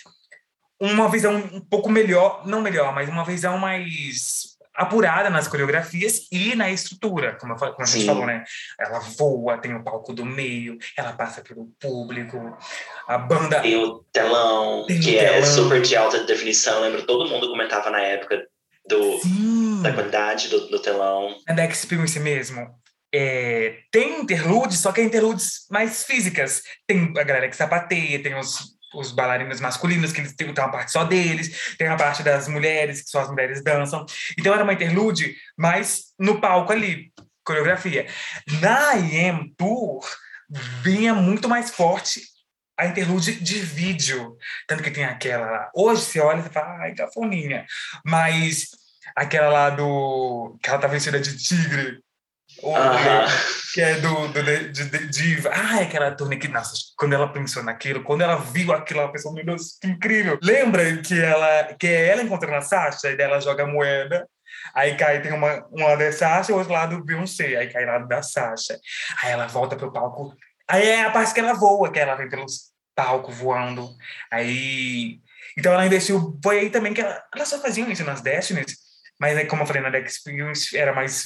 uma visão um pouco melhor, não melhor, mas uma visão mais apurada nas coreografias e na estrutura, como, como a gente falou, né? Ela voa, tem o palco do meio, ela passa pelo público, a banda... Tem o telão, tem que o é telão. super de alta definição, eu lembro, todo mundo comentava na época do, da qualidade do, do telão. É da Experience mesmo. É, tem interludes, só que é interludes mais físicas. Tem a galera que sapateia, tem os os bailarinos masculinos, que eles têm uma parte só deles, tem a parte das mulheres, que só as mulheres dançam. Então era uma interlude, mas no palco ali, coreografia. Na IM Tour, vinha muito mais forte a interlude de vídeo. Tanto que tem aquela. Hoje você olha e fala, ai, cafoninha. Mas aquela lá do. que ela tá vestida de tigre. Uh -huh que é do, do de, de, de, Ah, é aquela turnê que, nossa, quando ela pensou naquilo, quando ela viu aquilo, ela pensou, meu Deus, que incrível. Lembra que ela, que é ela encontrando a Sasha, e dela joga moeda, aí cai, tem uma, um lado é Sasha, o outro lado Beyoncé, aí cai lado da Sasha. Aí ela volta pro palco, aí é a parte que ela voa, que ela vem pelos palcos voando, aí... Então ela investiu, foi aí também que ela, ela só fazia isso nas Destinies, mas como eu falei, na Dex era mais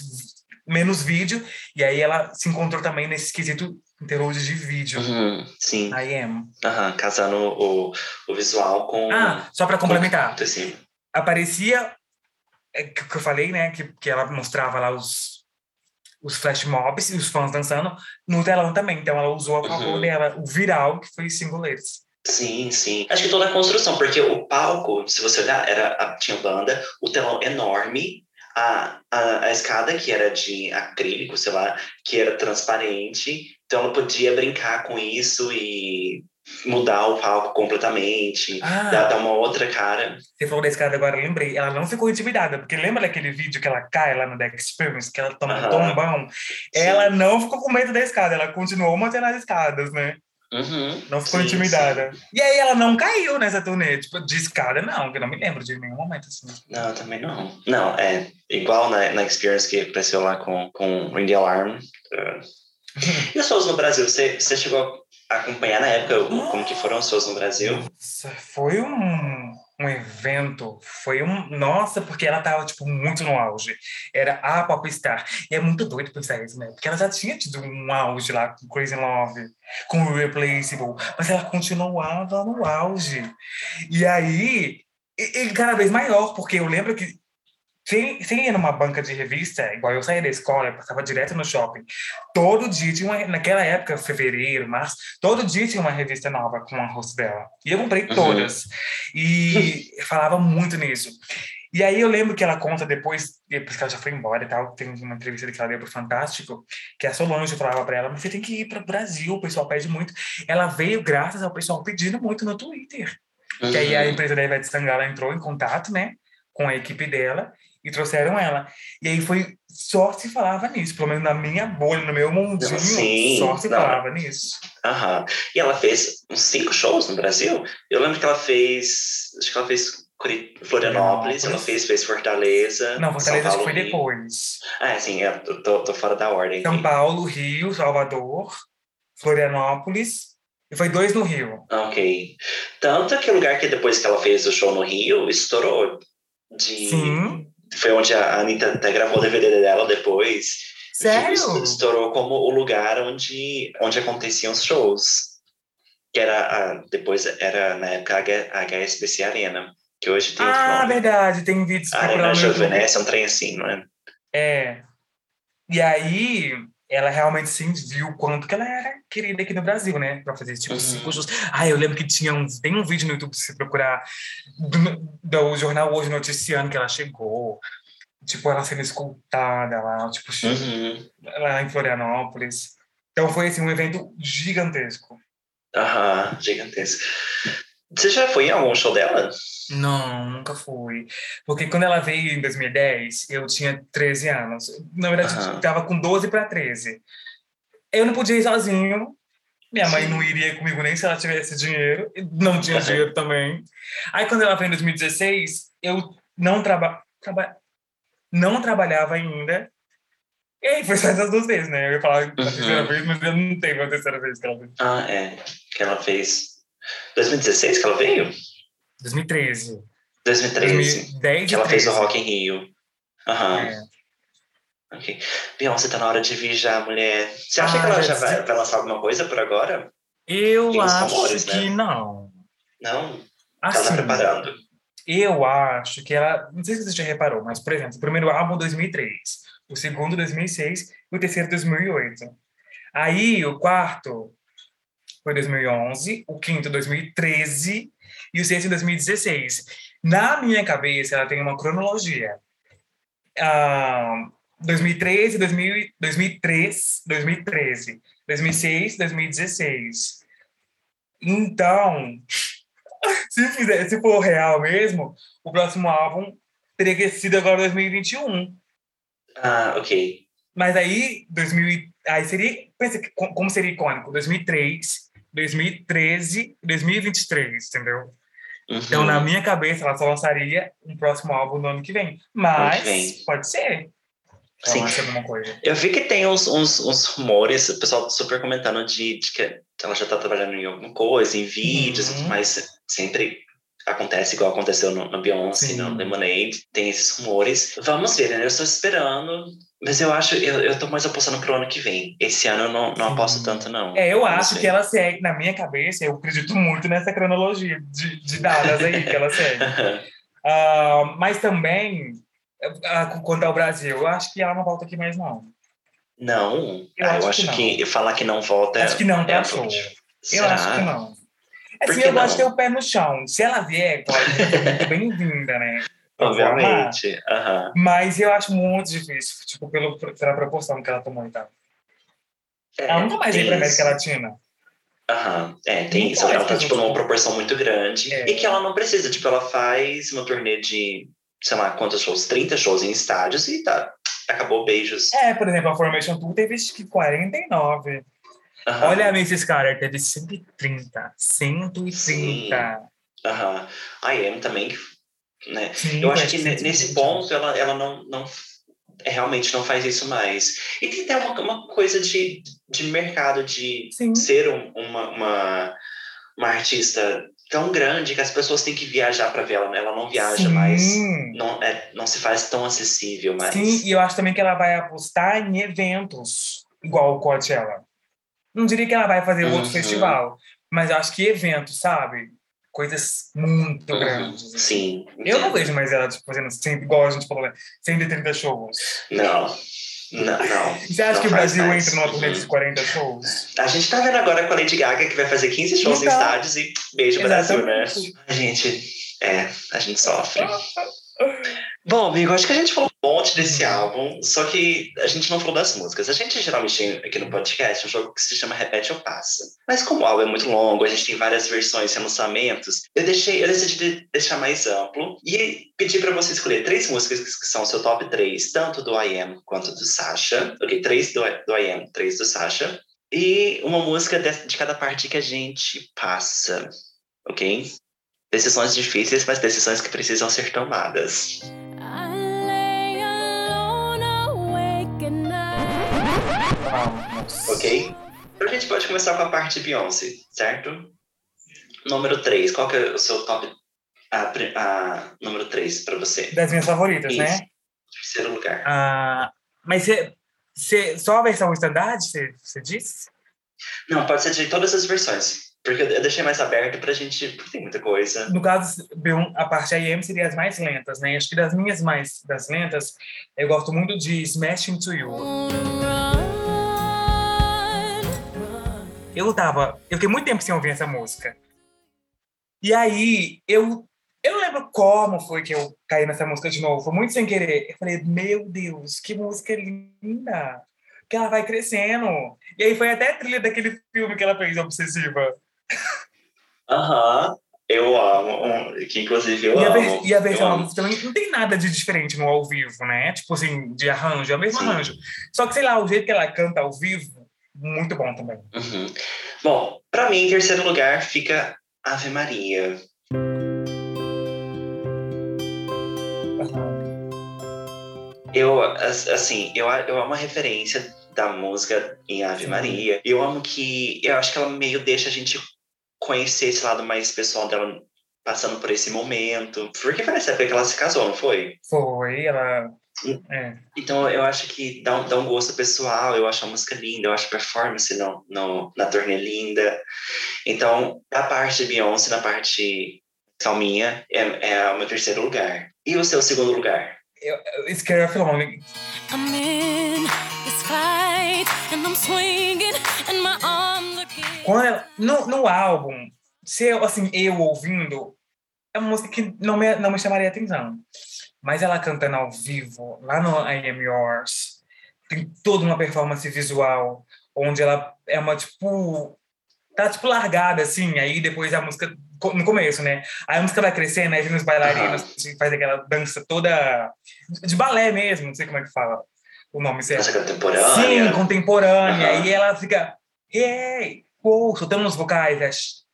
menos vídeo, e aí ela se encontrou também nesse esquisito interlude de vídeo. Uhum, sim. I am. Uhum, casando o, o visual com. Ah, só para complementar. Com, assim. Aparecia, é, que, que eu falei, né, que, que ela mostrava lá os, os flash mobs e os fãs dançando no telão também. Então ela usou a favor uhum. dela, o viral, que foi singuleiros. Sim, sim. Acho que toda a construção, porque o palco, se você olhar, era, tinha banda, o telão enorme, a, a, a, escada, que era de acrílico, sei lá, que era transparente, então ela podia brincar com isso e mudar o palco completamente, ah, dar, dar, uma outra cara. Você falou da escada agora, eu lembrei. Ela não ficou intimidada, porque lembra daquele vídeo que ela cai lá no Deck Experience, que ela toma uh -huh. um tombão? Ela não ficou com medo da escada, ela continuou mantendo as escadas, né? Uhum, não ficou sim, intimidada. Sim. E aí ela não caiu nessa turnê, tipo, de escada, não, que eu não me lembro de nenhum momento assim. Não, também não. Não, é igual na, na Experience que apareceu lá com, com Ring the Alarm. Uh... e os shows no Brasil? Você, você chegou a acompanhar na época como que foram os shows no Brasil? Nossa, foi um um evento, foi um. Nossa, porque ela tava, tipo, muito no auge. Era a popstar. E é muito doido pensar isso, né? Porque ela já tinha tido um auge lá com Crazy Love, com Irreplaceable, mas ela continuava no auge. E aí, e, e cada vez maior, porque eu lembro que sem, ir numa banca de revista, igual eu saía da escola, eu passava direto no shopping. Todo dia tinha uma, naquela época, fevereiro, março, todo dia tinha uma revista nova com a rosto dela. E eu comprei uhum. todas. E falava muito nisso. E aí eu lembro que ela conta depois, depois que ela já foi embora e tal, tem uma entrevista que ela deu pro Fantástico, que a Solange falava para ela, mas você tem que ir para o Brasil, o pessoal pede muito. Ela veio graças ao pessoal pedindo muito no Twitter. Uhum. Que aí a uhum. empresa da Ivete Sangala entrou em contato, né, com a equipe dela, e trouxeram ela. E aí foi só se falava nisso, pelo menos na minha bolha, no meu mundinho, Sim, só se não. falava nisso. Aham. E ela fez uns cinco shows no Brasil. Eu lembro que ela fez, acho que ela fez Florianópolis, ela fez, fez Fortaleza. Não, Fortaleza Paulo, foi Rio. depois. Ah, sim, eu tô, tô fora da ordem. São Paulo, Rio, Salvador, Florianópolis. E foi dois no Rio. Ok. Tanto que o lugar que depois que ela fez o show no Rio, estourou. De... Sim. Foi onde a Anitta até gravou o DVD dela depois. Sério? Estourou como o lugar onde, onde aconteciam os shows. Que era, a, depois era, na época, a HSBC Arena. Que hoje tem Ah, verdade, tem vídeos. Arena Jovenesce é um trem assim, não é? É. E aí, ela realmente sim viu o quanto que ela era querida aqui no Brasil, né? Pra fazer tipo uhum. shows. Ah, eu lembro que tinha um, tem um vídeo no YouTube, se procurar, do, do jornal Hoje Noticiando, que ela chegou. Tipo, ela sendo escutada lá, tipo, uhum. lá em Florianópolis. Então foi, assim, um evento gigantesco. Aham, gigantesco. Você já foi em algum show dela? Não, nunca fui. Porque quando ela veio em 2010, eu tinha 13 anos. Na verdade, uhum. eu estava com 12 para 13. Eu não podia ir sozinho. Minha mãe Sim. não iria comigo nem se ela tivesse dinheiro. Não tinha uhum. dinheiro também. Aí, quando ela veio em 2016, eu não, traba... Traba... não trabalhava ainda. E aí, foi só essas duas vezes, né? Eu ia falar a terceira uhum. vez, mas eu não tenho a terceira vez que ela fez. Ah, é. Que ela fez 2016 que ela veio? 2013. 2013. 2010 que ela 13. fez o Rock em Rio. Aham. É. Ok. Beyoncé tá na hora de vir já, mulher. Você acha ah, que ela já vai, vai, lançar alguma coisa por agora? Eu acho rumores, que né? não. Não? Assim, ela tá preparando. Eu acho que ela... Não sei se você já reparou, mas, por exemplo, o primeiro álbum 2003, o segundo 2006 e o terceiro 2008. Aí, o quarto foi 2011, o quinto 2013 e o sexto em 2016. Na minha cabeça, ela tem uma cronologia. Uh, 2013, 2000, 2003, 2013, 2006, 2016. Então, se, fizer, se for real mesmo, o próximo álbum teria sido agora 2021. Ah, ok. Mas aí, 2000, aí seria, pensa como seria icônico, 2003, 2013, 2023, entendeu? Uhum. Então, na minha cabeça, ela só lançaria um próximo álbum no ano que vem. Mas vem. pode ser. Sim. alguma coisa. Eu vi que tem uns, uns, uns rumores, o pessoal super comentando de, de, que ela já está trabalhando em alguma coisa, em vídeos uhum. mas sempre acontece igual aconteceu no, no Beyoncé, Sim. no Lemonade, tem esses rumores. Vamos ver, né? Eu estou esperando mas eu acho, eu, eu tô mais apostando pro ano que vem. Esse ano eu não, não aposto tanto, não. É, eu acho que ela segue, na minha cabeça, eu acredito muito nessa cronologia de, de dadas aí que ela segue. uh, mas também, uh, quanto ao Brasil, eu acho que ela não volta aqui mais, não. Não? Eu, ah, acho, eu acho que, que, falar que não volta acho que não é tá show. Eu acho que não. Assim, eu não? gosto de ter o pé no chão. Se ela vier, pode ser muito bem-vinda, né? Obviamente. Uhum. Mas eu acho muito difícil, tipo, pelo, pela proporção que ela tomou e tal. É, ela nunca mais veio pra América Latina. Aham, é, tem isso. Ela tá, tipo, numa proporção muito grande. É. E que ela não precisa, tipo, ela faz uma turnê de, sei lá, quantos shows? 30 shows em estádios e tá. Acabou beijos. É, por exemplo, a Formation Tour teve acho que 49. Uhum. Olha a Mrs. Carter, teve 130. 130. Aham. Uhum. A Am também, né? Sim, eu acho que nesse ponto ela, ela não, não é, realmente não faz isso mais. E tem até uma, uma coisa de, de mercado, de Sim. ser um, uma, uma, uma, artista tão grande que as pessoas têm que viajar para ver ela. Né? Ela não viaja Sim. mais, não, é, não se faz tão acessível mais. Sim, e eu acho também que ela vai apostar em eventos, igual o Coachella. Não diria que ela vai fazer uhum. outro festival, mas eu acho que eventos, sabe? coisas muito uhum, grandes. Assim. Sim. Eu não vejo mais ela tipo, fazendo sempre, igual a gente falou, 130 né, shows. Não. Não, não. Você acha que o Brasil mais. entra numa turnê de 40 uhum. shows? A gente tá vendo agora com a Lady Gaga que vai fazer 15 shows então, em estádios e beijo Exatamente. Brasil, né? A gente, é, a gente sofre. Bom, amigo, acho que a gente falou um monte desse álbum, só que a gente não falou das músicas. A gente geralmente tem aqui no podcast um jogo que se chama Repete ou Passa. Mas como o álbum é muito longo, a gente tem várias versões e lançamentos, eu deixei, eu decidi deixar mais amplo e pedi para você escolher três músicas que são o seu top 3, tanto do I Am quanto do Sasha. Ok, três do, do I Am, três do Sasha. E uma música de, de cada parte que a gente passa, ok? Decisões difíceis, mas decisões que precisam ser tomadas. Ok? Então a gente pode começar com a parte Beyoncé, certo? Número 3, qual que é o seu top? A, a número 3 para você? Das minhas favoritas, Isso. né? Terceiro lugar. Ah, mas você, só a versão standard, você, você disse? Não, pode ser de todas as versões. Porque eu deixei mais aberto pra gente. Porque tem muita coisa. No caso, B1, a parte IM seria as mais lentas, né? Acho que das minhas mais das lentas, eu gosto muito de Smash Into You. Eu tava. Eu fiquei muito tempo sem ouvir essa música. E aí, eu. Eu não lembro como foi que eu caí nessa música de novo. Foi muito sem querer. Eu falei, meu Deus, que música linda! Que ela vai crescendo. E aí foi até a trilha daquele filme que ela fez, Obsessiva. Aham. Uhum. Eu amo, que inclusive eu e a amo. E a versão também não tem nada de diferente no ao vivo, né? Tipo assim, de arranjo, é o mesmo Sim. arranjo. Só que, sei lá, o jeito que ela canta ao vivo, muito bom também. Uhum. Bom, pra mim, em terceiro lugar fica Ave Maria. Eu, assim, eu, eu amo a referência da música em Ave Maria. Eu amo que. Eu acho que ela meio deixa a gente conhecer esse lado mais pessoal dela passando por esse momento. Porque foi nessa época que ela se casou, não foi? Foi, ela. É. Então eu acho que dá um, dá um gosto pessoal, eu acho a música linda, eu acho a performance no, no, na turnê linda. Então, a parte de Beyoncé, na parte calminha, é, é o meu terceiro lugar. E o seu segundo lugar? Eu, eu, Scare of Lonely. I'm in this fight and I'm swinging and my arms are kicking. Quando ela, no, no álbum, se eu, assim, eu ouvindo, é uma música que não me, não me chamaria atenção. Mas ela cantando ao vivo, lá no I Am Yours, tem toda uma performance visual, onde ela é uma, tipo... Tá, tipo, largada, assim, aí depois a música... No começo, né? Aí a música vai crescendo, aí vem os bailarinos, uhum. faz aquela dança toda... De balé mesmo, não sei como é que fala o nome certo. Dança contemporânea. Sim, contemporânea. Uhum. E ela fica... Hey! Uou, soltando os vocais, é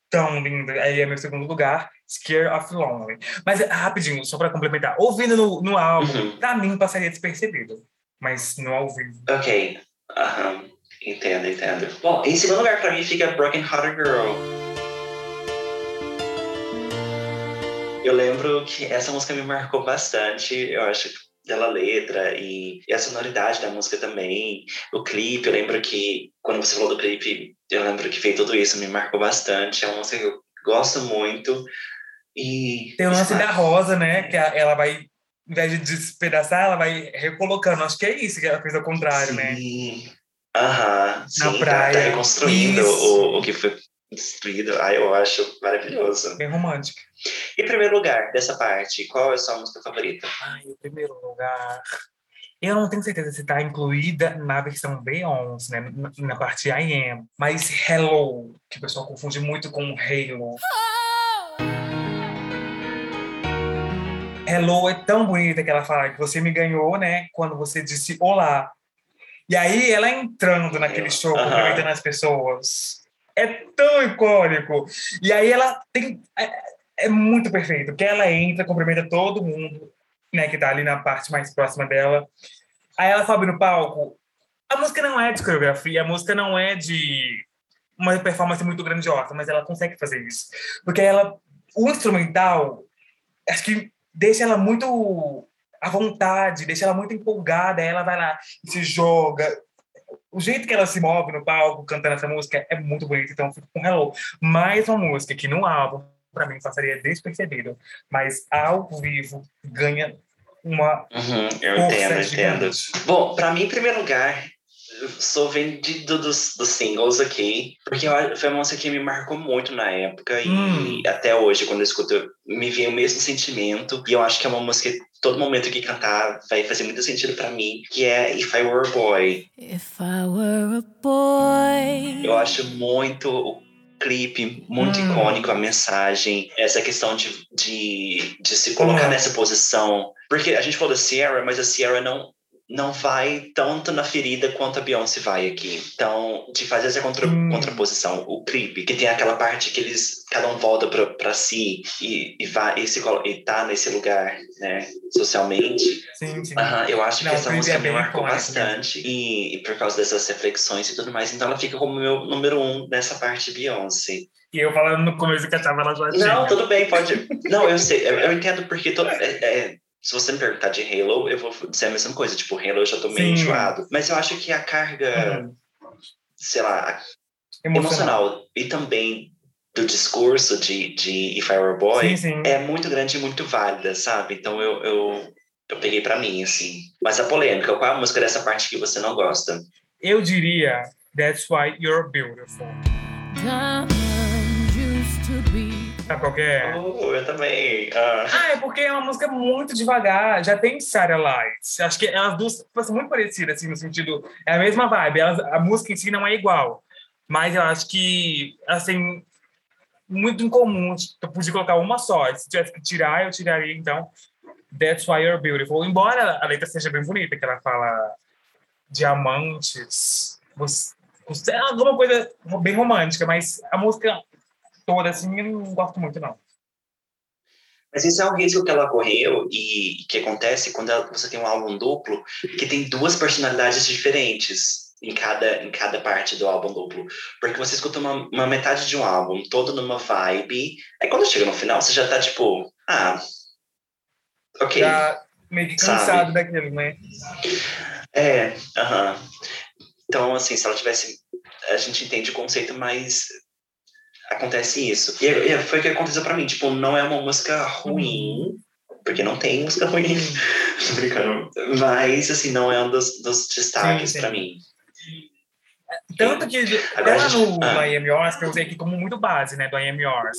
tão lindo. Aí é meu segundo lugar, Scare of Lonely. Mas, rapidinho, só para complementar. Ouvindo no, no álbum, uhum. pra mim passaria despercebido. Mas no ao vivo. Ok. Aham. Entendo, entendo. Bom, em segundo lugar pra mim fica Broken Hearted Girl. Eu lembro que essa música me marcou bastante. Eu acho dela letra e, e, a sonoridade da música também. O clipe, eu lembro que quando você falou do clipe, eu lembro que fez tudo isso, me marcou bastante. É uma música que eu gosto muito. E tem o lance da Rosa, né? Que ela vai, ao invés de despedaçar, ela vai recolocando. Acho que é isso que ela fez ao contrário, sim. né? Aham, Na sim, praia. Tá, tá reconstruindo o, o que foi destruído. Ah, eu acho maravilhoso. Bem romântico. Em primeiro lugar, dessa parte, qual é a sua música favorita? Ai, em primeiro lugar. Eu não tenho certeza se está incluída na versão Beyoncé, né? Na, na parte I Am. Mas Hello, que o pessoal confunde muito com Halo. Hello é tão bonita que ela fala que você me ganhou, né? Quando você disse olá. E aí ela entrando naquele show, cumprimentando as pessoas. É tão icônico. E aí ela tem. É, é muito perfeito, porque ela entra, cumprimenta todo mundo, né, que tá ali na parte mais próxima dela. Aí ela sobe no palco. A música não é de coreografia, a música não é de uma performance muito grandiosa, mas ela consegue fazer isso. Porque ela, o instrumental, acho que deixa ela muito à vontade, deixa ela muito empolgada, ela vai lá e se joga. O jeito que ela se move no palco cantando essa música é muito bonito, então eu fico com Hello. Mais uma música que no álbum, para mim, passaria despercebido, mas ao vivo ganha uma Uhum, eu entendo, entendo. gigante. Bom, pra mim, em primeiro lugar, sou vendido dos, dos singles aqui, porque foi uma música que me marcou muito na época Hum. e até hoje, quando eu escuto, me vem o mesmo sentimento. E eu acho que é uma música que todo momento que cantar vai fazer muito sentido pra mim, que é If I Were a Boy. If I were a boy. Eu acho muito o clipe, muito Hum. icônico, a mensagem, essa questão de, de, de se colocar Hum. nessa posição. Porque a gente falou da Sierra, mas a Sierra não, não vai tanto na ferida quanto a Beyoncé vai aqui. Então, de fazer essa contra, Hum. contraposição, o clipe, que tem aquela parte que eles, cada um volta pra, pra si e, e, vai, e, se, e tá nesse lugar, né, socialmente. Sim, sim. Aham, eu acho Não, que essa música é me marcou icônico bastante. E, e por causa dessas reflexões e tudo mais. Então ela fica como meu número um nessa parte Beyoncé. E eu falando no começo que achava ela já Não, tudo bem, pode. Não, eu sei, eu, eu entendo porque todo, é- é, se você me perguntar de Halo, eu vou dizer a mesma coisa. Tipo, Halo eu já tô meio Sim. enjoado. Mas eu acho que a carga, Uhum. sei lá, Emocional. emocional e também do discurso de, de If I Were a Boy Sim, sim. é muito grande e muito válida, sabe? Então eu, eu, eu peguei pra mim, assim. Mas a polêmica, qual é a música dessa parte que você não gosta? Eu diria That's Why You're Beautiful. Diamond used to be. Sabe qual que é? Eu também. Ah. Ah, é porque é uma música muito devagar. Já tem Sarah Lights. Acho que elas duas tipo, são muito parecidas, assim, no sentido... É a mesma vibe. Elas, a música em si não é igual. Mas eu acho que têm muito em comum. Eu podia colocar uma só. Se tivesse que tirar, eu tiraria, então, That's Why You're Beautiful. Embora a letra seja bem bonita, que ela fala diamantes, você, é alguma coisa bem romântica, mas a música toda, assim, eu não gosto muito, não. Mas isso é um risco que ela correu e que acontece quando ela- você tem um álbum duplo que tem duas personalidades diferentes em cada, em cada parte do álbum duplo. Porque você escuta uma, uma metade de um álbum, todo numa vibe, aí quando chega no final, você já tá tipo, ah, ok. já meio que Sabe? cansado daquilo, né? É, aham. Então, assim, se ela tivesse. A gente entende o conceito, mas acontece isso. E, e foi o que aconteceu pra mim. Tipo, não é uma música ruim, porque não tem música ruim. Tô brincando. Mas, assim, não é um dos, dos destaques Sim, sim. pra mim. Tanto que Agora ela a gente- no, ah. no I Am Yours, que eu usei aqui como muito base, né, do I Am Yours,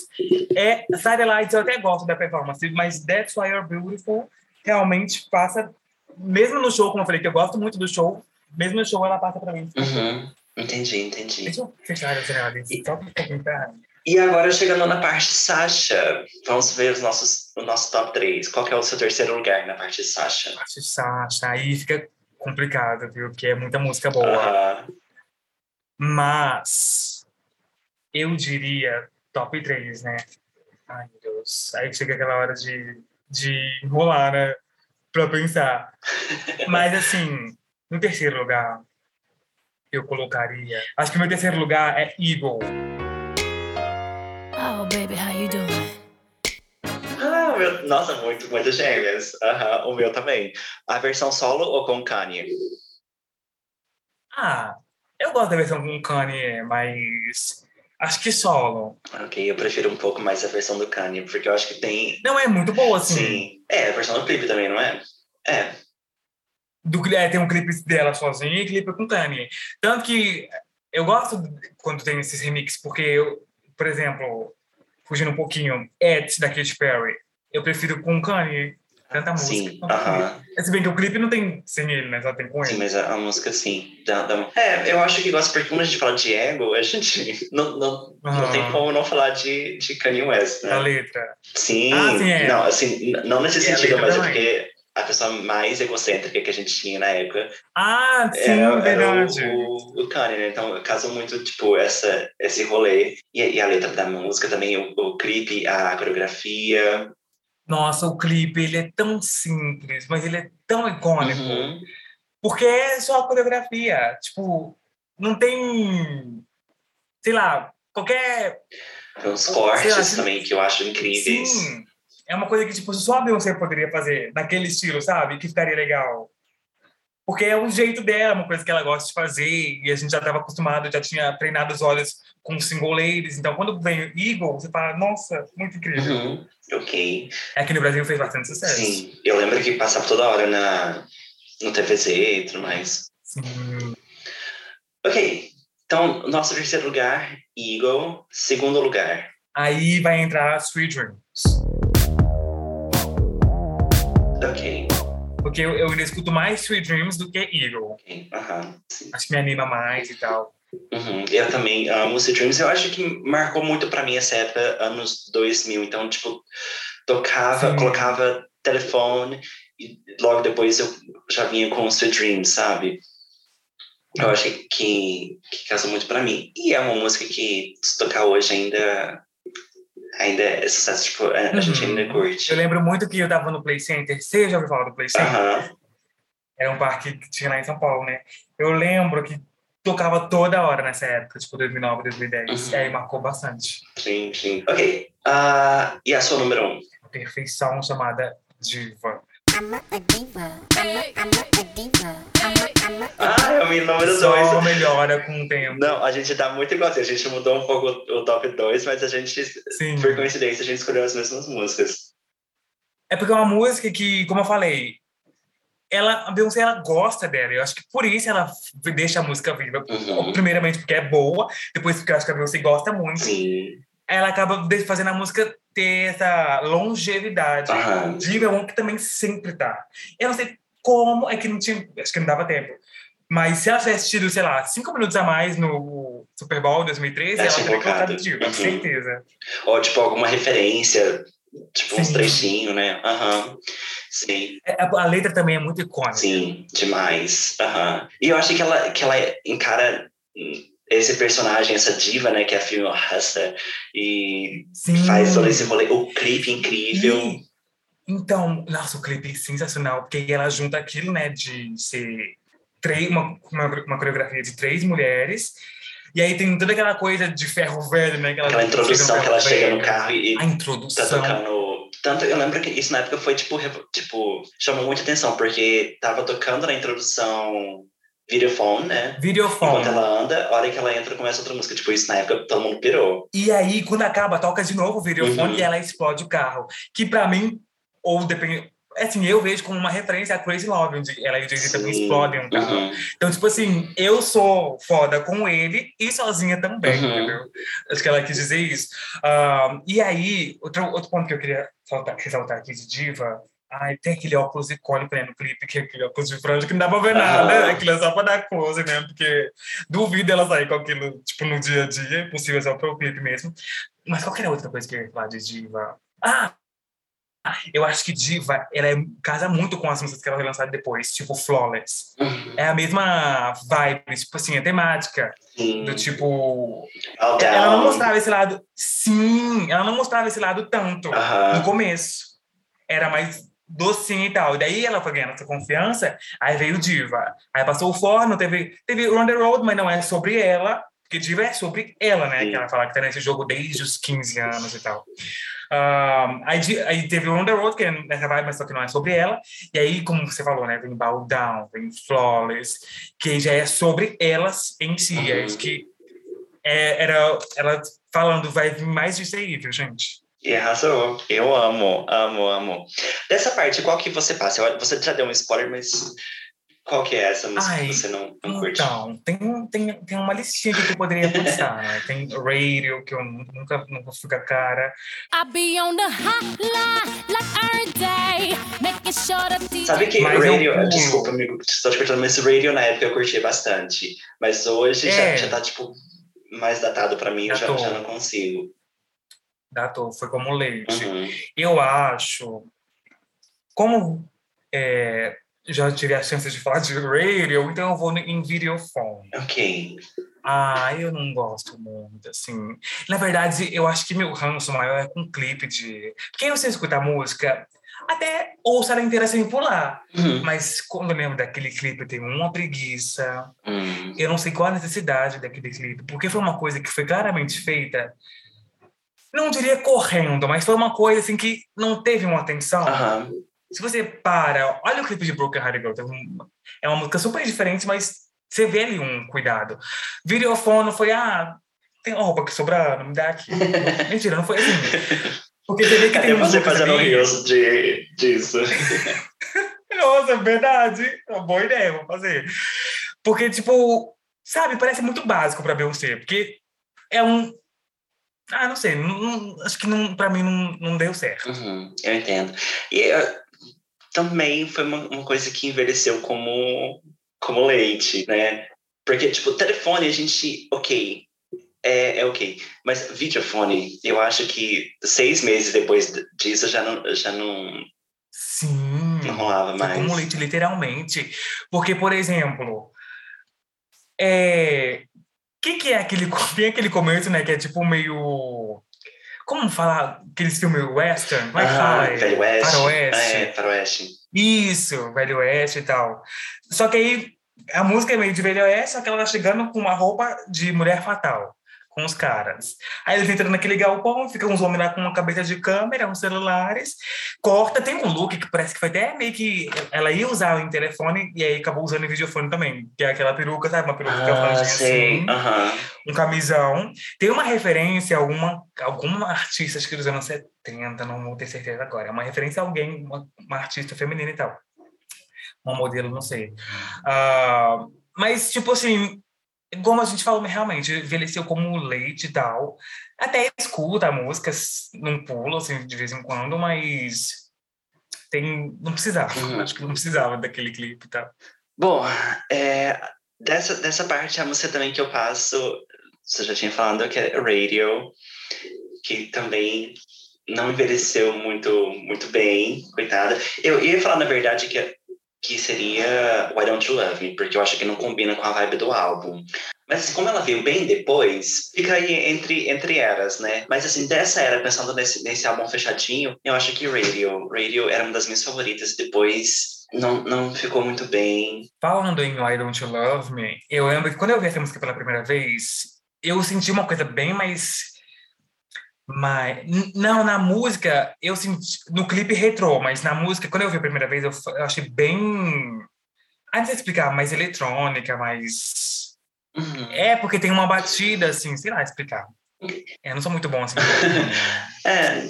é, Satellites eu até gosto da performance, mas That's Why You're Beautiful realmente passa, mesmo no show, como eu falei, que eu gosto muito do show, mesmo no show ela passa pra mim. Uhum. Entendi, entendi. Deixa eu fechar só comentar. E agora, chegando na parte Sasha, vamos ver os nossos, o nosso top 3. Qual é o seu terceiro lugar na parte Sasha? Acho Sasha, aí fica complicado, viu, porque é muita música boa. Mas eu diria top 3, né? Ai, meu Deus. Aí chega aquela hora de, de enrolar, né? Pra pensar. Mas, assim, no terceiro lugar, eu colocaria. Acho que o meu terceiro lugar é Eagle. Oh, baby, how you doing? Ah, meu, nossa, muito, muito gêmeas. O meu também. A versão solo ou com Kanye? Ah, eu gosto da versão com Kanye, mas acho que solo. Ok, eu prefiro um pouco mais a versão do Kanye, porque eu acho que tem. Não é muito boa, assim. Sim. É, a versão do clipe também, não é? É. do, é, tem um clipe dela sozinha e clipe com Kanye. Tanto que eu gosto quando tem esses remixes, porque, eu, por exemplo, fugindo um pouquinho, Ed da Katy Perry, eu prefiro com Kanye, tanta música. Sim, aham. Se bem que o clipe não tem sem ele, né? Só tem com Sim, ele. mas a, a música sim. Dá, dá... É, eu acho que gosto, porque quando a gente fala de ego, a gente não, não, não Aham. tem como não falar de, de Kanye West, né? A letra. Sim, Ah, sim, é. não, assim, não nesse a sentido, mas é porque a pessoa mais egocêntrica que a gente tinha na época Ah, sim, era, era verdade. o, o, o Kanye, né? Então, casou muito, tipo, essa, esse rolê. E, e a letra da música também, o, o clipe, a coreografia. Nossa, o clipe, ele é tão simples, mas ele é tão icônico. Uhum. Porque é só a coreografia. Tipo, não tem. Sei lá, qualquer. Tem uns cortes lá, também que eu acho incríveis. Sim. É uma coisa que, tipo, só a Beyoncé poderia fazer naquele estilo, sabe? Que ficaria legal. Porque é o jeito dela, uma coisa que ela gosta de fazer. E a gente já estava acostumado, já tinha treinado os olhos com single ladies. Então, quando vem Eagle, você fala, nossa, muito incrível. Uhum. Ok. Aqui no Brasil fez bastante sucesso. Sim. Eu lembro que passava toda hora na, no TVZ e tudo mais. Sim. Ok, então, nosso terceiro lugar, Eagle. Segundo lugar. Aí vai entrar Sweet Dreams. Ok, Porque eu, eu escuto mais Sweet Dreams do que Eagle. ok, aham, sim. Acho que me anima mais e tal. Uhum. Eu também amo Sweet Dreams. Eu acho que marcou muito pra mim essa época, anos 2000. Então, tipo, tocava, Sim. colocava telefone e logo depois eu já vinha com Sweet Dreams, sabe? Eu acho que, que casou muito pra mim. E é uma música que, se tocar hoje, ainda, ainda é sucesso. Tipo, a, a gente Uhum. ainda curte. Eu lembro muito que eu tava no Play Center. Você já ouviu falar do Play Center? Aham. Era um parque que tinha lá em São Paulo, né? Eu lembro que tocava toda hora nessa época, tipo 2009, 2010. Uhum. E aí marcou bastante. Sim, sim. Ok. ah e a sua número um? Perfeição chamada Diva. Ah, é o meu número Só dois. melhora com o tempo. Não, a gente tá muito igualzinho. A gente mudou um pouco o, top 2, mas a gente, Sim. por coincidência, a gente escolheu as mesmas músicas. É porque é uma música que, como eu falei, ela, a Beyoncé ela gosta dela. Eu acho que por isso ela deixa a música viva. Uhum. Primeiramente porque é boa, depois porque eu acho que a Beyoncé gosta muito. Sim. Ela acaba fazendo a música ter essa longevidade. Aham. Diva é um que também sempre tá. Eu não sei como é que não tinha. Acho que não dava tempo. Mas se ela tivesse tido, sei lá, cinco minutos a mais no Super Bowl 2013, É, ela teria colocado. Diva, Uhum. certeza. Ou, tipo, alguma referência, tipo, uns Sim. trechinhos, né? Aham. Sim, É, A, a letra também é muito icônica. sim, demais. Aham. E eu acho que ela, que ela encara hum, esse personagem, essa diva, né, que é a Female Hustler, e Sim. faz todo esse rolê, o clipe incrível. E, então, nossa, o clipe é sensacional, porque ela junta aquilo, né, de ser três, uma, uma, uma coreografia de três mulheres, e aí tem toda aquela coisa de ferro velho, né? que ela Aquela no introdução que ela ferro chega no velho. carro e, A tá introdução. tocando. Tanto, eu lembro que isso na época foi, tipo, tipo, chamou muita atenção, porque tava tocando na introdução Videophone, né? Videofone. Enquanto ela anda, a hora que ela entra, começa outra música. Tipo, isso na época todo mundo pirou. E aí, quando acaba, toca de novo o videofone Uhum. e ela explode o carro. Que pra mim, ou depende. Assim, eu vejo como uma referência a Crazy Love, onde ela e o Jay-Z também explodem um carro. Uhum. Então, tipo assim, eu sou foda com ele e sozinha também, Uhum. entendeu? Acho que ela quis dizer isso. Ah, e aí, outro, outro ponto que eu queria saltar- ressaltar aqui de diva. Ai, tem aquele óculos icônico né, no clipe, que é aquele óculos de franja que não dá pra ver nada, Aham. né? Aquilo é só pra dar close, né? Porque duvido ela sair com aquilo, tipo, no dia a dia, é possível só pro clipe mesmo. Mas qual que era outra coisa que eu ia falar de diva? Ah! Eu acho que diva, ela é- casa muito com as músicas que ela vai lançar depois, tipo Flawless. Uhum. É a mesma vibe, tipo assim, a temática. Sim. Do tipo. All Ela não mostrava esse lado. Sim, ela não mostrava esse lado tanto no começo. Era mais docinha e tal. E daí ela foi ganhando essa confiança, aí veio Diva. Aí passou o forno, teve, teve Run the Road, mas não é sobre ela, porque Diva é sobre ela, né? Sim. Que ela fala que tá nesse jogo desde os 15 anos e tal. Um, aí, aí teve Run the Road, que é nessa vibe, mas só que não é sobre ela. E aí, como você falou, né? Vem Bow Down, vem Flawless, que já é sobre elas em si. É Uhum. isso que é, era ela falando, vai vir mais disso aí, viu, gente? E arrasou. Eu amo, amo, amo. Dessa parte, qual que você passa? Eu- Você já deu um spoiler, mas qual que é essa música Ai, que você não, não curte? Então, tem, tem, tem uma listinha que eu poderia passar, né? Tem Radio, que eu nunca, nunca fui com a cara. Sabe que Mas eu Radio, pulo. desculpa, amigo, estou te cortando, mas Radio na época eu curtia bastante. Mas hoje já, É. já tá, tipo, mais datado pra mim, eu já, já não consigo. Dato, foi como leite. Uhum. Eu acho, como é, já tive a chance de falar de Radio, então eu vou em Videophone. Ok. Ah, eu não gosto muito, assim. Na verdade, eu acho que meu ranço maior é com clipe de... Porque você escuta a música, até ouça ela inteira sem pular. Uhum. Mas quando eu lembro daquele clipe, eu tenho uma preguiça. Hum. Eu não sei qual a necessidade daquele clipe, porque foi uma coisa que foi claramente feita, não diria correndo, mas foi uma coisa assim que não teve uma atenção. Se você para, olha o clipe de Broken Hearted Girl, é uma música super diferente, mas você vê ali um cuidado. Videofono foi, ah, tem uma roupa que sobrando, me dá aqui. Mentira, não foi assim. Porque você vê que tem você fazendo reels de, disso? Nossa, é verdade. É uma boa ideia, vou fazer. Porque, tipo, sabe, parece muito básico pra Beyoncé, porque é um. Ah, não sei, não- acho que não, pra mim não, não deu certo. Uhum, eu entendo. E eh, também foi uma, uma coisa que envelheceu como, como leite, né? Porque, tipo, telefone a gente, ok, é, é ok. Mas videofone, eu acho que seis meses depois disso já não, já não, Sim. não rolava mais. como leite, literalmente. Porque, por exemplo, é... o que, que é aquele, tem aquele começo, né, que é tipo meio... Como falar aqueles filmes western? É fala? Ah, É, Velho Oeste. Faroeste. É, Faroeste. Isso, Velho Oeste e tal. Só que aí a música é meio de Velho Oeste, só que ela tá chegando com uma roupa de mulher fatal, com os caras. Aí eles entram naquele galpão, ficam uns homens lá com uma cabeça de câmera, uns celulares, corta, tem um look que parece que foi até meio que ela ia usar em telefone e aí acabou usando em videofone também, que é aquela peruca, sabe? Uma peruca que Ah, franjinha sei. assim, Aham. um camisão. Tem uma referência a alguma, alguma artista, acho que dos anos 70, não vou ter certeza agora. É uma referência a alguém, uma, uma artista feminina e tal. Uma modelo, não sei. Ah, mas, tipo assim, como a gente falou, realmente, envelheceu como leite e tal. Até escuta a música, não pulo, assim, de vez em quando, mas tem, não precisava. Uhum. Acho que não precisava daquele clipe e tal. Bom, é, dessa, dessa parte, a música também que eu passo, você já tinha falado, que é Radio, que também não envelheceu muito, muito bem, coitada. Eu ia falar, na verdade, que, que seria Why Don't You Love Me, porque eu acho que não combina com a vibe do álbum. Mas assim, como ela veio bem depois, fica aí entre, entre eras, né? Mas assim, dessa era, pensando nesse, nesse álbum fechadinho, eu acho que Radio. Radio era uma das minhas favoritas. Depois não, não ficou muito bem. Falando em Why Don't You Love Me, eu lembro que quando eu vi essa música pela primeira vez, eu senti uma coisa bem mais. Mais... n- Não, na música, eu senti. No clipe retrô, mas na música, quando eu vi a primeira vez, eu, eu achei bem. Ah, não sei explicar, mais eletrônica, mais. Uhum. É, porque tem uma batida, assim, sei lá explicar. Eu não sou muito bom assim. É,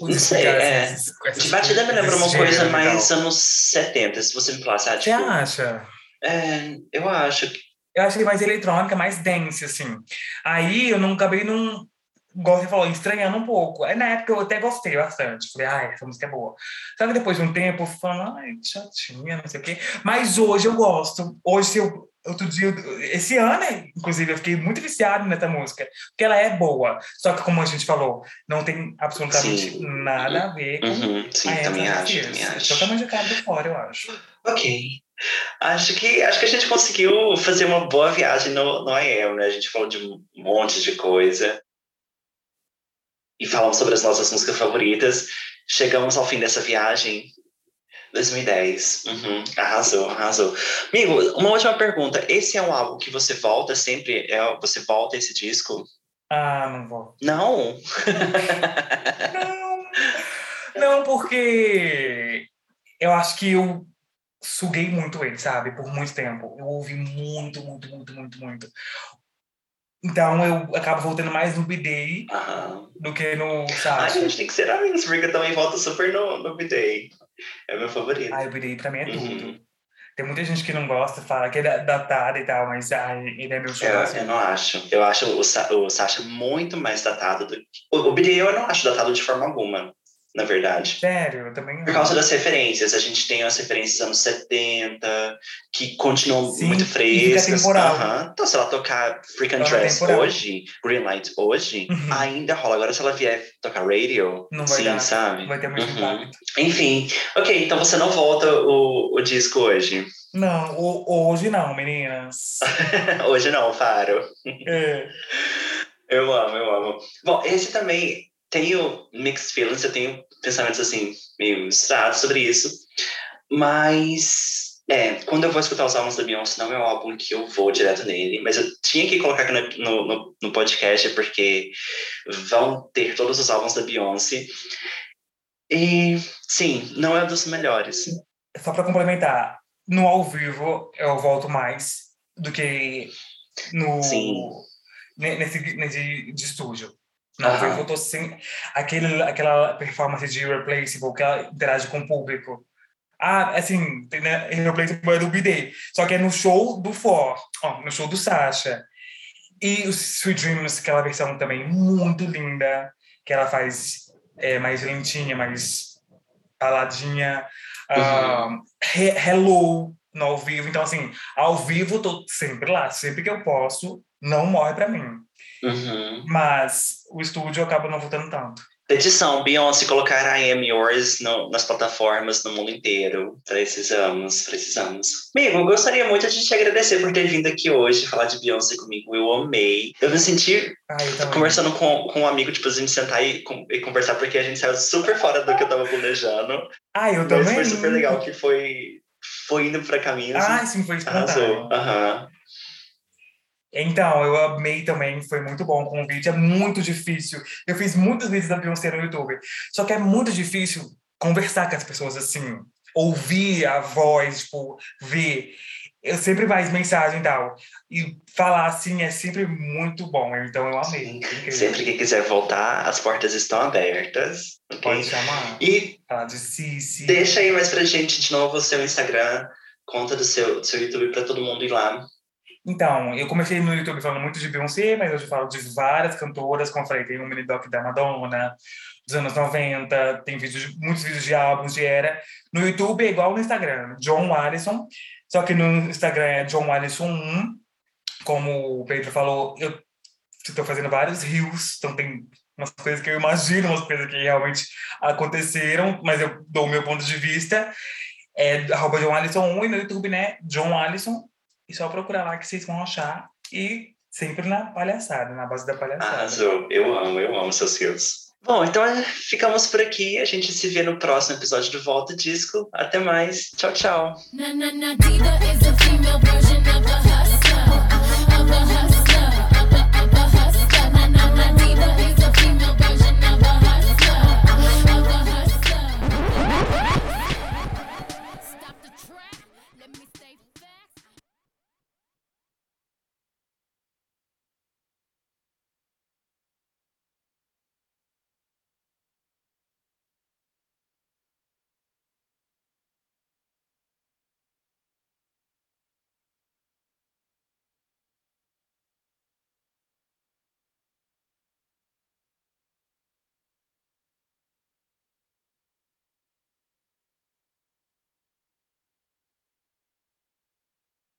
Não sei, é. de batida me lembra uma coisa mais anos 70, se você me falasse, ah, Você tipo, acha? é, eu acho que Eu achei mais eletrônica, mais dance, assim. Aí eu não acabei não. Igual você falou, estranhando um pouco. Aí na época eu até gostei bastante. Falei, ai, essa música é boa. Só que depois de um tempo, falando, ai, chatinha, não sei o quê. Mas hoje eu gosto. Hoje, eu. Outro dia, esse ano, inclusive, eu fiquei muito viciado nessa música. Porque ela é boa. Só que, como a gente falou, não tem absolutamente Sim. nada a ver com Uhum, sim, a também acho, também acho. Totalmente de fora, eu acho. Ok. Acho que, acho que a gente conseguiu fazer uma boa viagem no, no I Am, né? A gente falou de um monte de coisa. E falamos sobre as nossas músicas favoritas. Chegamos ao fim dessa viagem. 2010. Uhum, arrasou, arrasou. Amigo, uma última pergunta. Esse é um álbum que você volta sempre? É, você volta esse disco? Ah, não vou. Não. Não, não, porque eu acho que eu suguei muito ele, sabe? Por muito tempo. Eu ouvi muito, muito, muito, muito, muito. Então eu acabo voltando mais no B-Day do que no Sasha. a gente tem que ser amigos, porque eu também volto super no, no B-Day. É meu favorito. Ai, o B-Day pra mim é tudo. Uhum. Tem muita gente que não gosta, fala que é da- datado e tal, mas ai, ele é meu show. Eu, eu não acho. Eu acho o, Sa o Sasha muito mais datado do que. O, o BD eu não acho datado de forma alguma, na verdade. Sério, eu também Por causa das referências. A gente tem as referências dos anos 70, que continuam Sim, muito fica frescas. Aham. Então, se ela tocar Freak and é Dress temporal. hoje, Greenlight hoje, Uhum. ainda rola. Agora, se ela vier tocar Radio, Não vai sim, dar, sabe? não vai ter muito Uhum. impacto. Enfim, ok, então você não volta o, o disco hoje. Não, o- hoje não, meninas. hoje não, Faro. É. Eu amo, eu amo. Bom, esse também tenho mixed feelings, eu tenho pensamentos assim, meio misturados sobre isso. Mas, é, quando eu vou escutar os álbuns da Beyoncé, não é um álbum que eu vou direto nele. Mas eu tinha que colocar aqui no, no, no- podcast, porque vão ter todos os álbuns da Beyoncé. E, sim, não é um dos melhores. Só pra complementar, no ao vivo eu volto mais do que no Sim. ne- nesse, nesse de estúdio. Eu tô sem aquele, aquela performance de Irreplaceable que ela interage com o público. Ah, assim, né, Irreplaceable é do BD. Só que é no show do For, ó, no show do Sasha. E o Sweet Dreams, aquela versão também muito linda, que ela faz é, mais lentinha, mais baladinha. Ah, He- Hello no ao vivo. Então, assim, ao vivo eu tô sempre lá. Sempre que eu posso, não morre pra mim. Uhum. Mas o estúdio eu acabo não voltando tanto. Petição, Beyoncé colocar I Am Yours no- nas plataformas no mundo inteiro. Precisamos, precisamos. Amigo, eu gostaria muito de te agradecer por ter vindo aqui hoje falar de Beyoncé comigo. Eu amei. Eu me senti Ah, eu conversando com, com um amigo, tipo, a gente sentar e, com- e conversar, porque a gente saiu super fora do que eu tava planejando. Ah, eu Mas também. foi super legal que foi, foi indo pra caminhos. Ah, sim, foi espontâneo. arrasou. Aham. Então, eu amei também, foi muito bom o convite. É muito difícil. Eu fiz muitos vídeos da Beyoncé no YouTube, só que é muito difícil conversar com as pessoas assim, ouvir a voz, tipo, ver. Eu sempre mais mensagem e tal. E falar assim é sempre muito bom. Então, eu amei. Sim. Sempre que quiser voltar, as portas estão abertas. ok? Pode chamar. E Falar de si, si. deixa aí mais pra gente de novo o seu Instagram, conta do seu, do seu YouTube pra todo mundo ir lá. Então, eu comecei no YouTube falando muito de Beyoncé, mas hoje eu falo de várias cantoras, como eu falei, tem um mini doc da Madonna, dos anos 90, tem vídeos, muitos vídeos de álbuns de era. No YouTube é igual no Instagram, John Allison, só que no Instagram é John Allison 1, como o Pedro falou, eu estou fazendo vários reels, então tem umas coisas que eu imagino, umas coisas que realmente aconteceram, mas eu dou o meu ponto de vista. É arroba John Allison 1 e no YouTube, né, John Allison, e só procurar lá que vocês vão achar. E sempre na palhaçada, na base da palhaçada. Arrasou. Eu amo, eu amo seus rios. Bom, então eh, ficamos por aqui. A gente se vê no próximo episódio do Volta Disco. Até mais. Tchau, tchau.